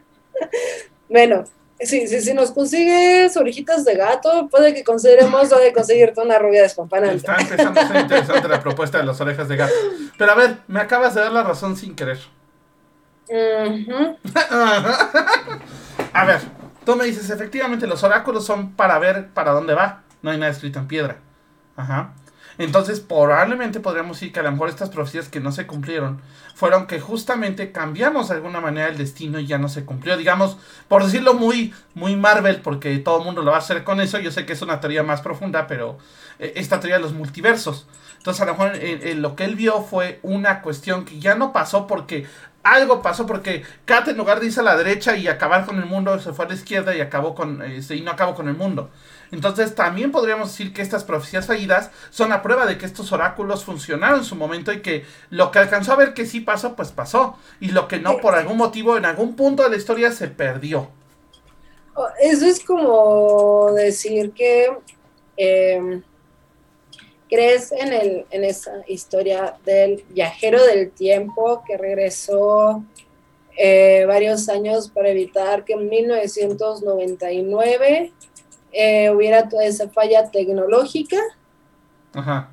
bueno, si, si, si nos consigues orejitas de gato, puede que consideremos lo de conseguirte una rubia despampanante. Está a ser interesante la propuesta de las orejas de gato. Pero a ver, me acabas de dar la razón sin querer. A ver, tú me dices, efectivamente los oráculos son para ver para dónde va. No hay nada escrito en piedra. Ajá. Entonces, probablemente podríamos decir que a lo mejor estas profecías que no se cumplieron fueron que justamente cambiamos de alguna manera el destino y ya no se cumplió. Digamos, por decirlo muy, muy Marvel, porque todo el mundo lo va a hacer con eso. Yo sé que es una teoría más profunda, pero eh, esta teoría de los multiversos. Entonces, a lo mejor eh, eh, lo que él vio fue una cuestión que ya no pasó porque algo pasó porque Kat en lugar de irse a la derecha y acabar con el mundo se fue a la izquierda y acabó con eh, y no acabó con el mundo. Entonces también podríamos decir que estas profecías fallidas son la prueba de que estos oráculos funcionaron en su momento y que lo que alcanzó a ver que sí pasó, pues pasó. Y lo que no, por algún motivo, en algún punto de la historia se perdió. Oh, Eso es como decir que eh, crees en, el, en esa historia del viajero del tiempo que regresó eh, varios años para evitar que en 1999 eh, hubiera toda esa falla tecnológica. Ajá.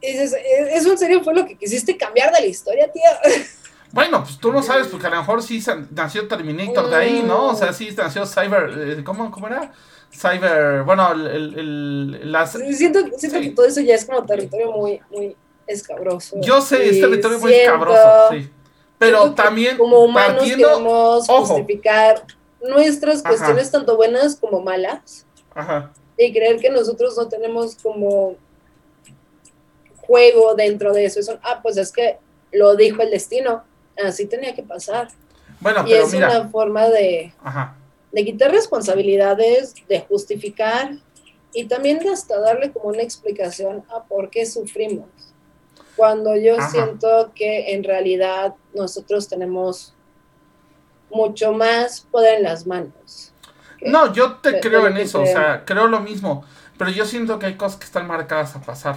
Y dices, ¿e- ¿eso en serio fue lo que quisiste cambiar de la historia, tía? Bueno, pues tú no sabes, porque a lo mejor sí nació Terminator de ahí, ¿no? O sea, sí nació Cyber. eh, ¿Cómo, cómo era? Cyber. Bueno, el. el, las, Siento, siento Sí. que todo eso ya es como territorio muy, muy escabroso. yo sé, es territorio muy escabroso, sí. Pero también como humanos partiendo. queremos ojo. justificar nuestras Ajá. cuestiones tanto buenas como malas Ajá. y creer que nosotros no tenemos como juego dentro de eso. Eso, ah, pues es que lo dijo el destino, así tenía que pasar. Bueno, y pero es mira. una forma de, Ajá. De quitar responsabilidades, de justificar y también de hasta darle como una explicación a por qué sufrimos. Cuando yo Ajá. siento que en realidad nosotros tenemos mucho más poder en las manos. No, yo te de- creo de en eso, o creemos. sea, creo lo mismo, pero yo siento que hay cosas que están marcadas a pasar.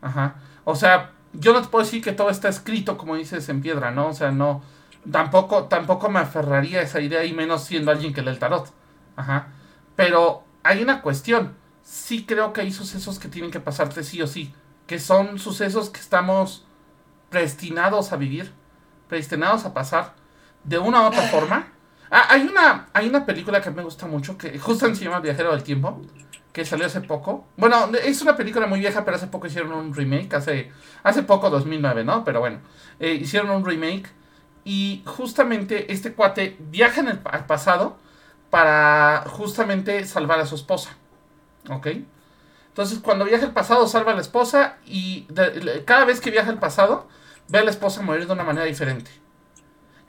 Ajá. O sea, yo no te puedo decir que todo está escrito, como dices, en piedra, ¿no? O sea, no, tampoco, tampoco me aferraría a esa idea, y menos siendo alguien que lee el tarot. Ajá. Pero hay una cuestión, sí creo que hay sucesos que tienen que pasarte sí o sí, que son sucesos que estamos predestinados a vivir, predestinados a pasar, de una u otra forma. Ah, hay una, hay una película que me gusta mucho, que justo se llama Viajero del Tiempo, que salió hace poco. Bueno, es una película muy vieja, pero hace poco hicieron un remake, hace, hace poco, 2009, ¿no? Pero bueno, eh, hicieron un remake y justamente este cuate viaja en el al pasado para justamente salvar a su esposa, ¿ok? Entonces, cuando viaja al pasado, salva a la esposa y de- cada vez que viaja al pasado, ve a la esposa morir de una manera diferente.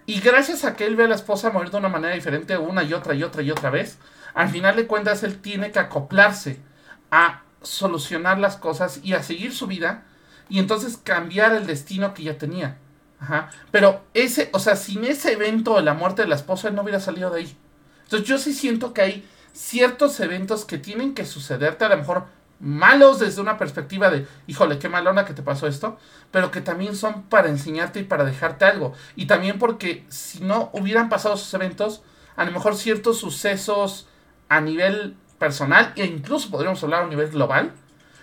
Y gracias a que él ve a la esposa morir de una manera diferente una y otra y otra y otra vez, al final de cuentas él tiene que acoplarse a solucionar las cosas y a seguir su vida y entonces cambiar el destino que ya tenía. Ajá. Pero ese, o sea, sin ese evento de la muerte de la esposa, él no hubiera salido de ahí. Entonces yo sí siento que hay ciertos eventos que tienen que sucederte, a lo mejor malos desde una perspectiva de, híjole, qué malona que te pasó esto, pero que también son para enseñarte y para dejarte algo. Y también porque si no hubieran pasado esos eventos, a lo mejor ciertos sucesos a nivel personal e incluso podríamos hablar a nivel global,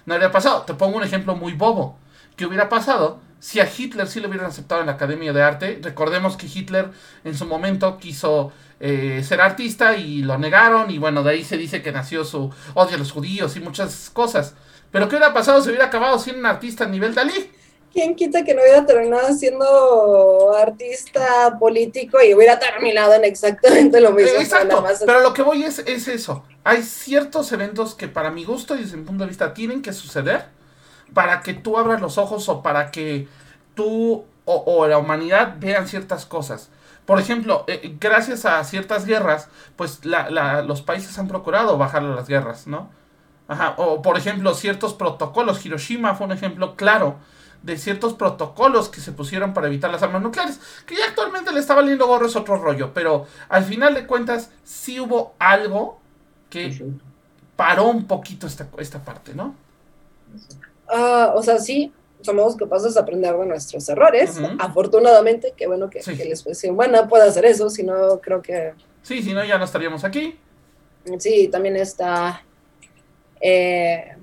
no habría pasado. Te pongo un ejemplo muy bobo. ¿Qué hubiera pasado si a Hitler sí lo hubieran aceptado en la Academia de Arte? Recordemos que Hitler en su momento quiso eh, ser artista y lo negaron y bueno, de ahí se dice que nació su odio a los judíos y muchas cosas. Pero ¿qué hubiera pasado si hubiera acabado siendo un artista a nivel Dalí? ¿Quién quita que no hubiera terminado siendo artista político y hubiera terminado en exactamente lo mismo? Exacto, pero lo que voy es, es eso. Hay ciertos eventos que para mi gusto y desde mi punto de vista tienen que suceder para que tú abras los ojos o para que tú o, o la humanidad vean ciertas cosas. Por ejemplo, eh, gracias a ciertas guerras, pues la- la- los países han procurado bajar las guerras, ¿no? Ajá, o por ejemplo, ciertos protocolos. Hiroshima fue un ejemplo claro de ciertos protocolos que se pusieron para evitar las armas nucleares, que ya actualmente le está valiendo gorro es otro rollo, pero al final de cuentas sí hubo algo que paró un poquito esta, esta parte, ¿no? Ah, o sea, sí, somos capaces de aprender de nuestros errores. Afortunadamente, qué bueno que, Sí. que la especie humana pueda hacer eso, si no, creo que Sí, si no ya no estaríamos aquí. sí, también está. eh,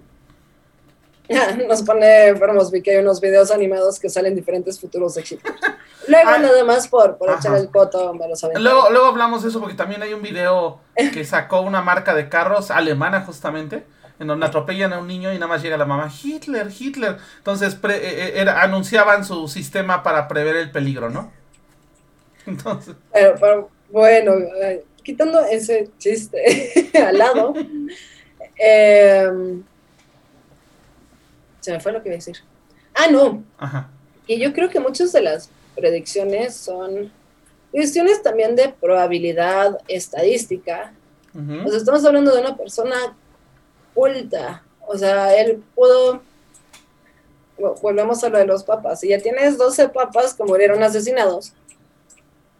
nos pone enfermos, vi que hay unos videos animados que salen diferentes futuros de. Luego, Ah, nada más por, por echar el coto, me los aventé. Luego, luego hablamos de eso porque también hay un video que sacó una marca de carros alemana justamente, en donde atropellan a un niño y nada más llega la mamá, Hitler, Hitler. Entonces pre- eh, eh, era- anunciaban su sistema para prever el peligro, ¿no? Entonces, Pero, pero, bueno, eh, quitando ese chiste al lado, eh, se me fue lo que iba a decir. Ah, no, ajá. y yo creo que muchas de las predicciones son cuestiones también de probabilidad estadística. ujú. O sea, estamos hablando de una persona culta. O sea, él pudo. Volvemos a lo de los papas. Si ya tienes 12 papas que murieron asesinados,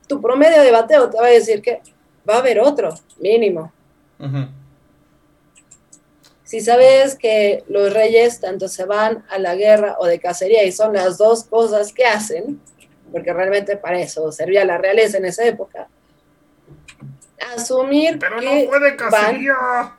tu promedio de bateo te va a decir que va a haber otro, mínimo. Si sabes que los reyes tanto se van a la guerra o de cacería y son las dos cosas que hacen, porque realmente para eso servía la realeza en esa época, asumir Pero que no fue de van cacería.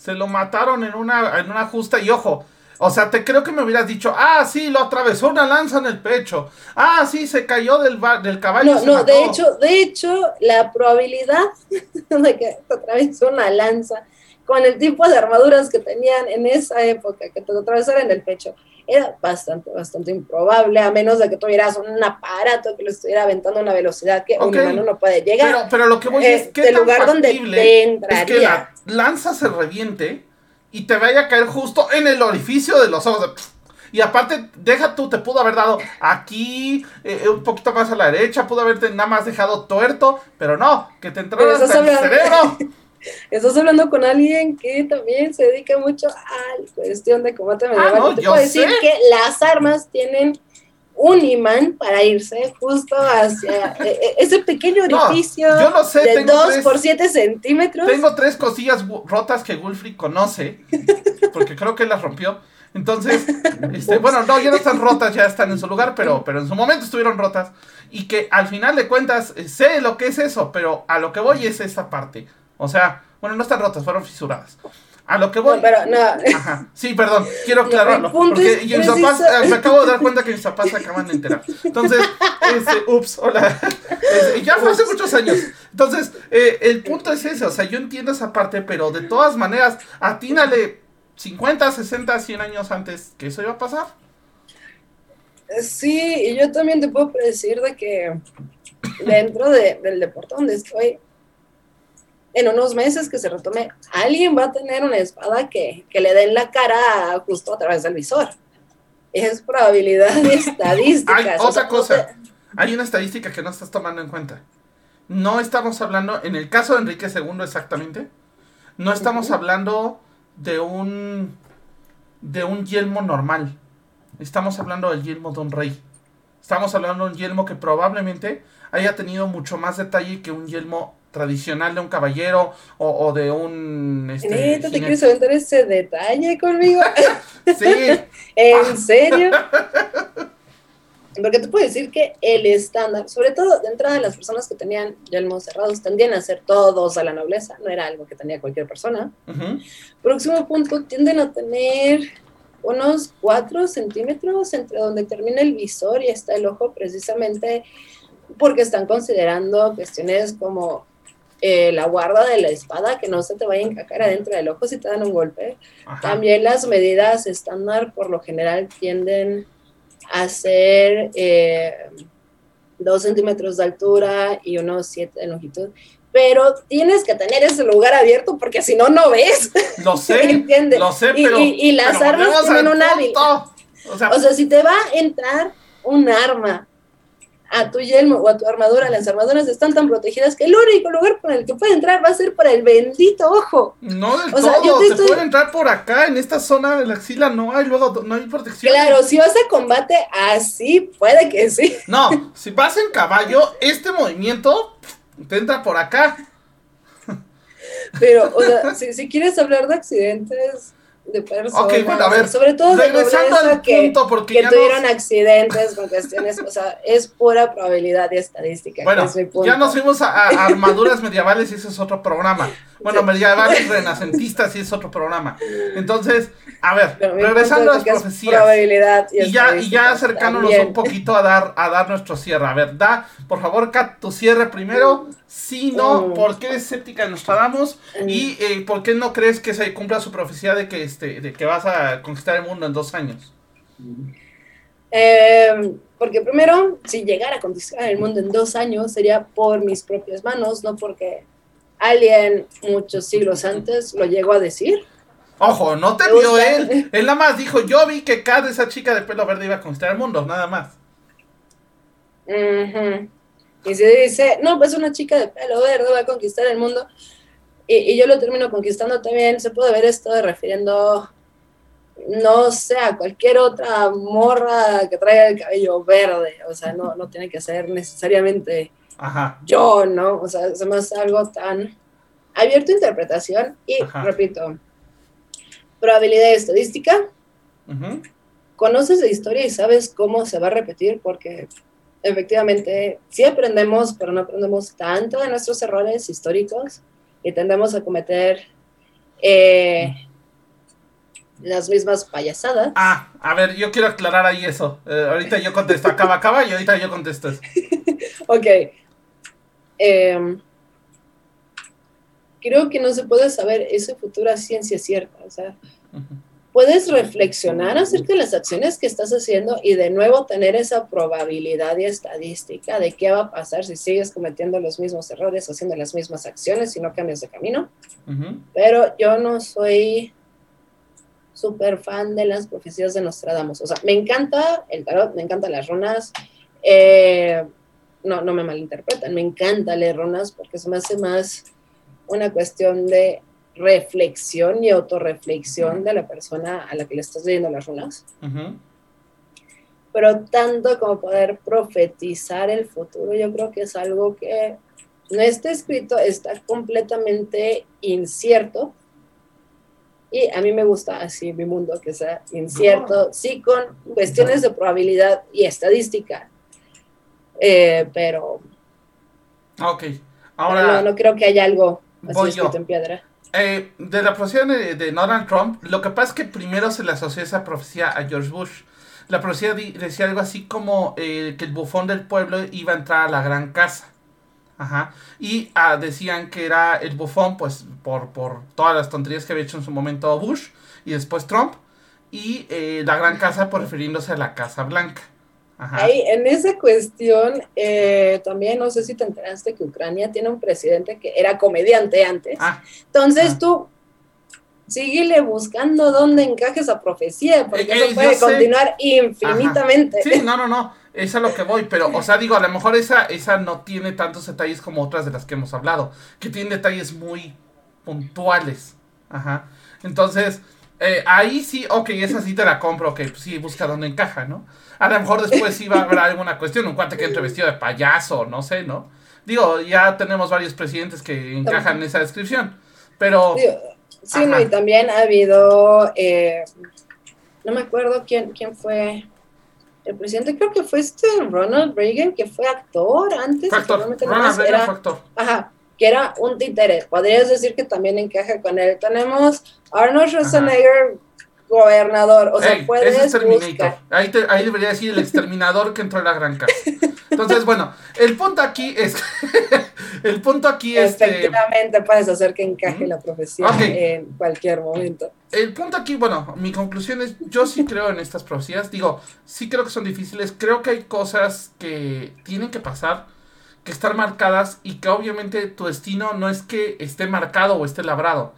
Se lo mataron en una, en una justa y ojo. O sea, te creo que me hubieras dicho, ah, sí, lo atravesó una lanza en el pecho. Ah, sí, se cayó del, del caballo. No, no, mató". de hecho, de hecho, la probabilidad de que te atraviese una lanza con el tipo de armaduras que tenían en esa época, que te atravesaran el pecho, era bastante, bastante improbable, a menos de que tuvieras un aparato que lo estuviera aventando a una velocidad que Ok. un humano no puede llegar. Pero, pero lo que voy Eh, es que del lugar donde te es que entraría. la, lanza se reviente y te vaya a caer justo en el orificio de los ojos. Y aparte, deja tú, te pudo haber dado aquí, eh, un poquito más a la derecha, pudo haberte nada más dejado tuerto, pero no, que te entró hasta el cerebro. Estás hablando con alguien que también se dedica mucho a la cuestión de combate medieval. Ah, no, te puedo decir que las armas tienen un imán para irse justo hacia e, e, ese pequeño orificio de 2 por 7 centímetros. Tengo tres cosillas rotas que Gulfrey conoce, porque creo que las rompió. Entonces, este, bueno, no, ya no están rotas, ya están en su lugar, pero, pero en su momento estuvieron rotas. Y que al final de cuentas, eh, sé lo que es eso, pero a lo que voy es esa parte. O sea, bueno, no están rotas, fueron fisuradas. A lo que voy. No, pero no. Ajá. Sí, perdón, quiero aclararlo. Porque mis papás, me acabo de dar cuenta que mis papás se acaban de enterar. Entonces, este, ups, hola. Este, ya fue hace muchos años. Entonces, eh, el punto es ese. O sea, yo entiendo esa parte, pero de todas maneras, atínale 50, 60, 100 años antes que eso iba a pasar. Sí, y yo también te puedo decir de que dentro del deporte donde estoy, en unos meses que se retome, alguien va a tener una espada que, le den la cara justo a través del visor. Es probabilidad estadística. Hay otra cosa. Hay una estadística que no estás tomando en cuenta. No estamos hablando, en el caso de Enrique II exactamente, no estamos hablando de un de un yelmo normal. Estamos hablando del yelmo de un rey. Estamos hablando de un yelmo que probablemente haya tenido mucho más detalle que un yelmo tradicional de un caballero o, de un... Este, ¿te quieres aventar ese detalle conmigo? sí. ¿En serio? Porque te puedo decir que el estándar, sobre todo de entrada las personas que tenían yelmos cerrados, tendían a ser todos a la nobleza, no era algo que tenía cualquier persona. Próximo punto, tienden a tener unos 4 centímetros entre donde termina el visor y está el ojo, precisamente porque están considerando cuestiones como eh, la guarda de la espada, que no se te vaya a encajar adentro del ojo si te dan un golpe. También las medidas estándar por lo general tienden a ser eh, dos centímetros de altura y unos siete de longitud. Pero tienes que tener ese lugar abierto porque si no, no ves. Lo sé, lo sé, pero... Y, las armas tienen un hábil. O sea, o sea, si te va a entrar un arma a tu yelmo o a tu armadura, las armaduras están tan protegidas que el único lugar por el que puede entrar va a ser por el bendito ojo. No del todo, te, puede entrar por acá, en esta zona de la axila no hay, luego no hay protección. Claro, si vas a combate así, puede que sí. No, si vas en caballo, este movimiento te entra por acá. Pero, o sea, si, si quieres hablar de accidentes, de personas. Ok, bueno, a ver. Sobre todo de al que, punto, porque que tuvieron accidentes con cuestiones, o sea, es pura probabilidad y estadística. Bueno, ya nos fuimos a, armaduras medievales y ese es otro programa. Bueno, medievales renacentistas y es otro programa. Entonces, a ver, regresando a las profecías. Y, y, ya, y ya acercándonos un poquito a dar, a dar nuestro cierre. A ver, da, por favor, Kat, tu cierre primero. Si no, mm. ¿por qué eres escéptica de Nostradamus? Mm. ¿Y eh, por qué no crees que se cumpla su profecía de que, este, de que vas a conquistar el mundo en dos años? Eh, porque primero, si llegara a conquistar el mundo en dos años, sería por mis propias manos, no porque alguien muchos siglos antes lo llegó a decir. Ojo, no te vio él. Él nada más dijo, yo vi que cada esa chica de pelo verde iba a conquistar el mundo, nada más. Y se dice, no, pues una chica de pelo verde va a conquistar el mundo. Y, yo lo termino conquistando también. Se puede ver esto refiriendo, no sé, a cualquier otra morra que traiga el cabello verde. O sea, no, no tiene que ser necesariamente yo, ¿no? O sea, es más algo tan abierto a interpretación. Y repito, probabilidad estadística. Conoces la historia y sabes cómo se va a repetir porque efectivamente sí aprendemos, pero no aprendemos tanto de nuestros errores históricos y tendemos a cometer eh, las mismas payasadas. Ah, a ver, yo quiero aclarar ahí eso. Eh, ahorita yo contesto, acaba, acaba y ahorita yo contesto eso. ok. Em, creo que no se puede saber ese futuro a ciencia cierta. O sea, puedes reflexionar acerca de las acciones que estás haciendo y de nuevo tener esa probabilidad y estadística de qué va a pasar si sigues cometiendo los mismos errores, haciendo las mismas acciones y no cambias de camino. Pero yo no soy súper fan de las profecías de Nostradamus. O sea, me encanta el tarot, me encantan las runas. Eh, no, no me malinterpretan, me encanta leer runas porque se me hace más una cuestión de reflexión y autorreflexión de la persona a la que le estás leyendo las runas. Pero tanto como poder profetizar el futuro, yo creo que es algo que no está escrito, está completamente incierto. Y a mí me gusta así mi mundo, que sea incierto, sí con cuestiones de probabilidad y estadística, eh, pero... Ok, ahora... No, no creo que haya algo así escrito en piedra. Eh, de la profecía de, Donald Trump, lo que pasa es que primero se le asoció esa profecía a George Bush. La profecía decía algo así como eh, que el bufón del pueblo iba a entrar a la gran casa. Ajá. Y ah, decían que era el bufón, pues, por, por todas las tonterías que había hecho en su momento Bush y después Trump. Y eh, la gran casa, por refiriéndose a la Casa Blanca. Ahí, en esa cuestión, eh, también no sé si te enteraste que Ucrania tiene un presidente que era comediante antes. Ah. Entonces ah. tú síguele buscando dónde encaje esa profecía, porque eso puede continuar infinitamente. Sí, no, no, no, es a lo que voy, pero, o sea, digo, a lo mejor esa, esa no tiene tantos detalles como otras de las que hemos hablado, que tiene detalles muy puntuales. Ajá. Entonces, eh, ahí sí, ok, esa sí te la compro, ok, pues sí, busca dónde encaja, ¿no? A lo mejor después sí va a haber alguna cuestión, un cuate que entre vestido de payaso, no sé, ¿no? Digo, ya tenemos varios presidentes que encajan en esa descripción, pero... Sí, no, y también ha habido, eh, no me acuerdo quién, quién fue el presidente, creo que fue este Ronald Reagan, que fue actor antes. Fue actor. Ronald Reagan fue actor. Ajá, que era un títere. Podrías decir que también encaja con él. Tenemos Arnold Schwarzenegger, gobernador. O sea, puedes buscar. Ahí, ahí debería decir el exterminador que entró en la gran casa. Entonces, bueno, el punto aquí es. el punto aquí es. Efectivamente, puedes hacer que encaje la profesión en cualquier momento. El punto aquí, bueno, mi conclusión es: yo sí creo en estas profecías. Digo, sí creo que son difíciles. Creo que hay cosas que tienen que pasar, que estar marcadas y que obviamente tu destino no es que esté marcado o esté labrado.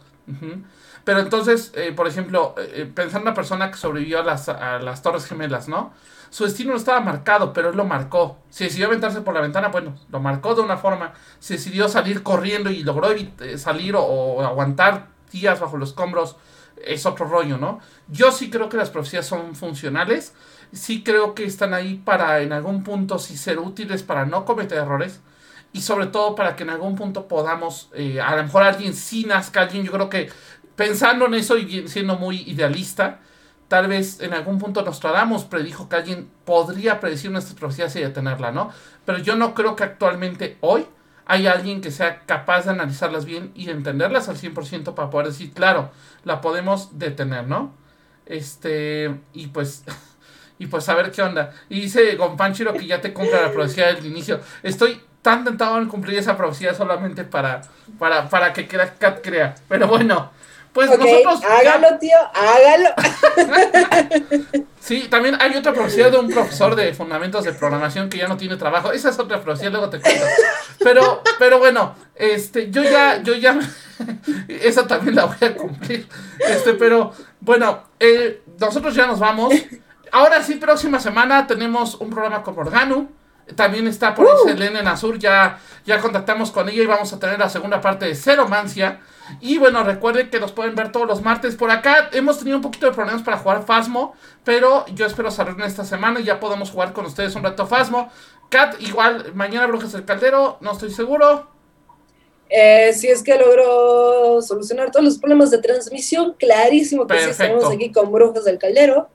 Pero entonces, eh, por ejemplo, eh, eh, pensando en una persona que sobrevivió a las, a las Torres Gemelas, ¿no? Su destino no estaba marcado, pero él lo marcó. Si decidió aventarse por la ventana, bueno, lo marcó de una forma. Si decidió salir corriendo y logró salir o, aguantar días bajo los escombros, es otro rollo, ¿no? Yo sí creo que las profecías son funcionales. Sí creo que están ahí para en algún punto sí ser útiles para no cometer errores. Y sobre todo para que en algún punto podamos, a lo mejor alguien sí nazca, alguien yo creo que pensando en eso y siendo muy idealista, tal vez en algún punto Nostradamus predijo que alguien podría predecir nuestras profecías y detenerla, ¿no? Pero yo no creo que actualmente hoy hay alguien que sea capaz de analizarlas bien y entenderlas al 100% para poder decir, claro, la podemos detener, ¿no? Este, y pues, y pues a ver qué onda. Y dice Gonpanchiro que ya te compra la profecía del inicio. Estoy tan tentado en cumplir esa profecía solamente para, para, para que Cat crea. Pero bueno, pues nosotros. Hágalo, tío, hágalo. sí, también hay otra profecía de un profesor de fundamentos de programación que ya no tiene trabajo. Esa es otra profecía, luego te cuento. Pero, pero bueno, este, yo ya, yo ya. esa también la voy a cumplir. Este, pero bueno, eh, nosotros ya nos vamos. Ahora sí, próxima semana tenemos un programa con Organo. También está por ahí uh. Selene Nazur, ya, ya contactamos con ella y vamos a tener la segunda parte de Cero Mancia. Y bueno, recuerden que nos pueden ver todos los martes por acá. Hemos tenido un poquito de problemas para jugar Fasmo, pero yo espero salir en esta semana y ya podemos jugar con ustedes un rato Fasmo. Kat, igual, mañana Brujas del Caldero, no estoy seguro. Eh, si es que logro solucionar todos los problemas de transmisión, clarísimo que sí estamos aquí con Brujas del Caldero.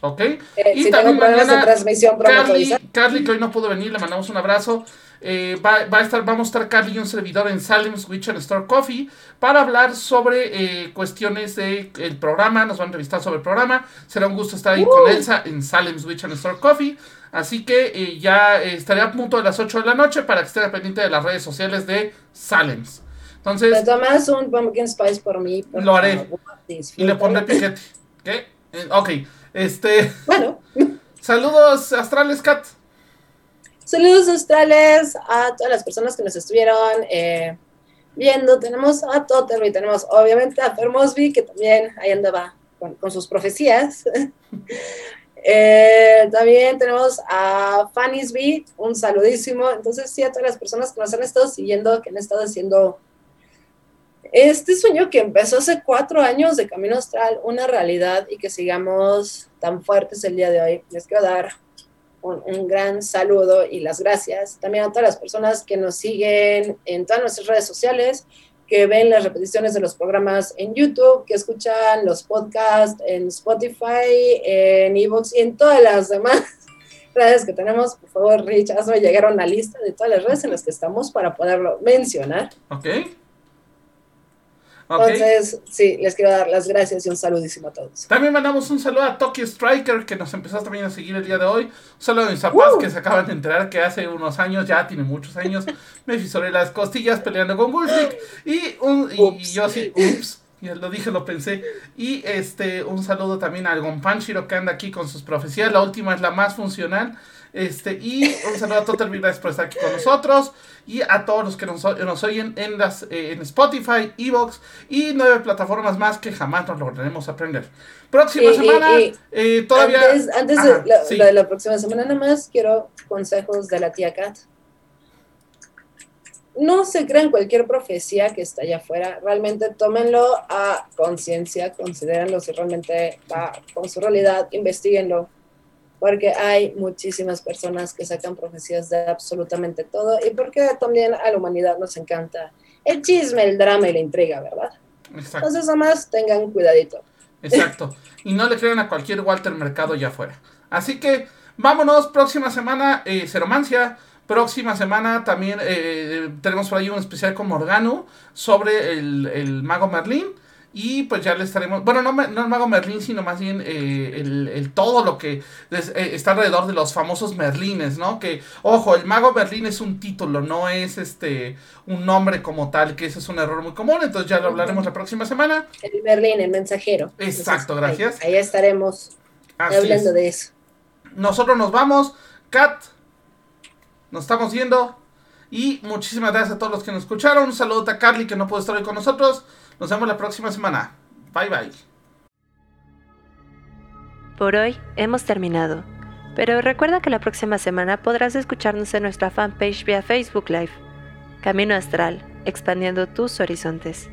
Ok. Eh, y si también de transmisión, Carly, Carly, que hoy no pudo venir, le mandamos un abrazo. Eh, va, a estar, vamos a estar Carly y un servidor en Salem's Witch and Store Coffee para hablar sobre eh, cuestiones del el programa. Nos van a entrevistar sobre el programa. Será un gusto estar ahí con uh. Elsa en Salem's Witch and Store Coffee. Así que eh, ya estaré a punto de las 8 de la noche para que esté pendiente de las redes sociales de Salem's. Entonces. tomas un pumpkin spice por mí. lo haré. Y le pondré piquete ¿Qué? Eh, ok, este. Bueno. Saludos astrales, Kat. Saludos astrales a todas las personas que nos estuvieron eh, viendo. Tenemos a y tenemos obviamente a Fermosby, que también ahí andaba con, sus profecías. Eh, también tenemos a Fanny's Beat, un saludísimo. Entonces, sí, a todas las personas que nos han estado siguiendo, que han estado haciendo este sueño que empezó hace cuatro años de Camino Astral, una realidad y que sigamos tan fuertes el día de hoy. Les quiero dar un, un, gran saludo y las gracias también a todas las personas que nos siguen en todas nuestras redes sociales, que ven las repeticiones de los programas en YouTube, que escuchan los podcasts en Spotify, en Evox y en todas las demás redes que tenemos. Por favor, Rich, hazme llegar a una lista de todas las redes en las que estamos para poderlo mencionar. Ok. Entonces, sí, les quiero dar las gracias y un saludísimo a todos. También mandamos un saludo a Tokyo Striker, que nos empezó también a seguir el día de hoy. Un saludo a mis papás, uh. que se acaban de enterar que hace unos años, ya tiene muchos años, me fisoré las costillas peleando con Wolfric. Y, un, y, yo así, ups, ya lo dije, lo pensé. Y este, un saludo también a Gonpanchiro, que anda aquí con sus profecías. La última es la más funcional. Este, y un saludo a Total Gracias por estar aquí con nosotros. Y a todos los que nos, nos oyen en, las, eh, en Spotify, Evox y nueve plataformas más que jamás nos lograremos aprender. Próxima semana, eh, todavía. Antes, de, la, de la próxima semana, nada más quiero consejos de la tía Kat. No se crean cualquier profecía que está allá afuera, realmente tómenlo a conciencia, considérenlo si realmente va con su realidad, investiguenlo porque hay muchísimas personas que sacan profecías de absolutamente todo y porque también a la humanidad nos encanta el chisme, el drama y la intriga, ¿verdad? Exacto. Entonces, nomás tengan cuidadito. Exacto. Y no le crean a cualquier Walter Mercado ya afuera. Así que vámonos, próxima semana, eh, Ceromancia. Próxima semana también eh, tenemos por ahí un especial con Morgano sobre el, el mago Merlín. Y pues ya le estaremos, bueno, no, no el mago Merlín, sino más bien eh, el, todo lo que eh, está alrededor de los famosos Merlines, ¿no? Que, ojo, el mago Merlín es un título, no es este un nombre como tal, que ese es un error muy común, entonces ya lo hablaremos la próxima semana. El Merlín, el mensajero. Exacto, gracias. Ahí, estaremos hablando de eso. Nosotros nos vamos, Kat, nos estamos viendo. Y muchísimas gracias a todos los que nos escucharon. Un saludo a Carly que no pudo estar hoy con nosotros. Nos vemos la próxima semana. Bye bye. Por hoy hemos terminado, pero recuerda que la próxima semana podrás escucharnos en nuestra fanpage vía Facebook Live. Camino Astral, expandiendo tus horizontes.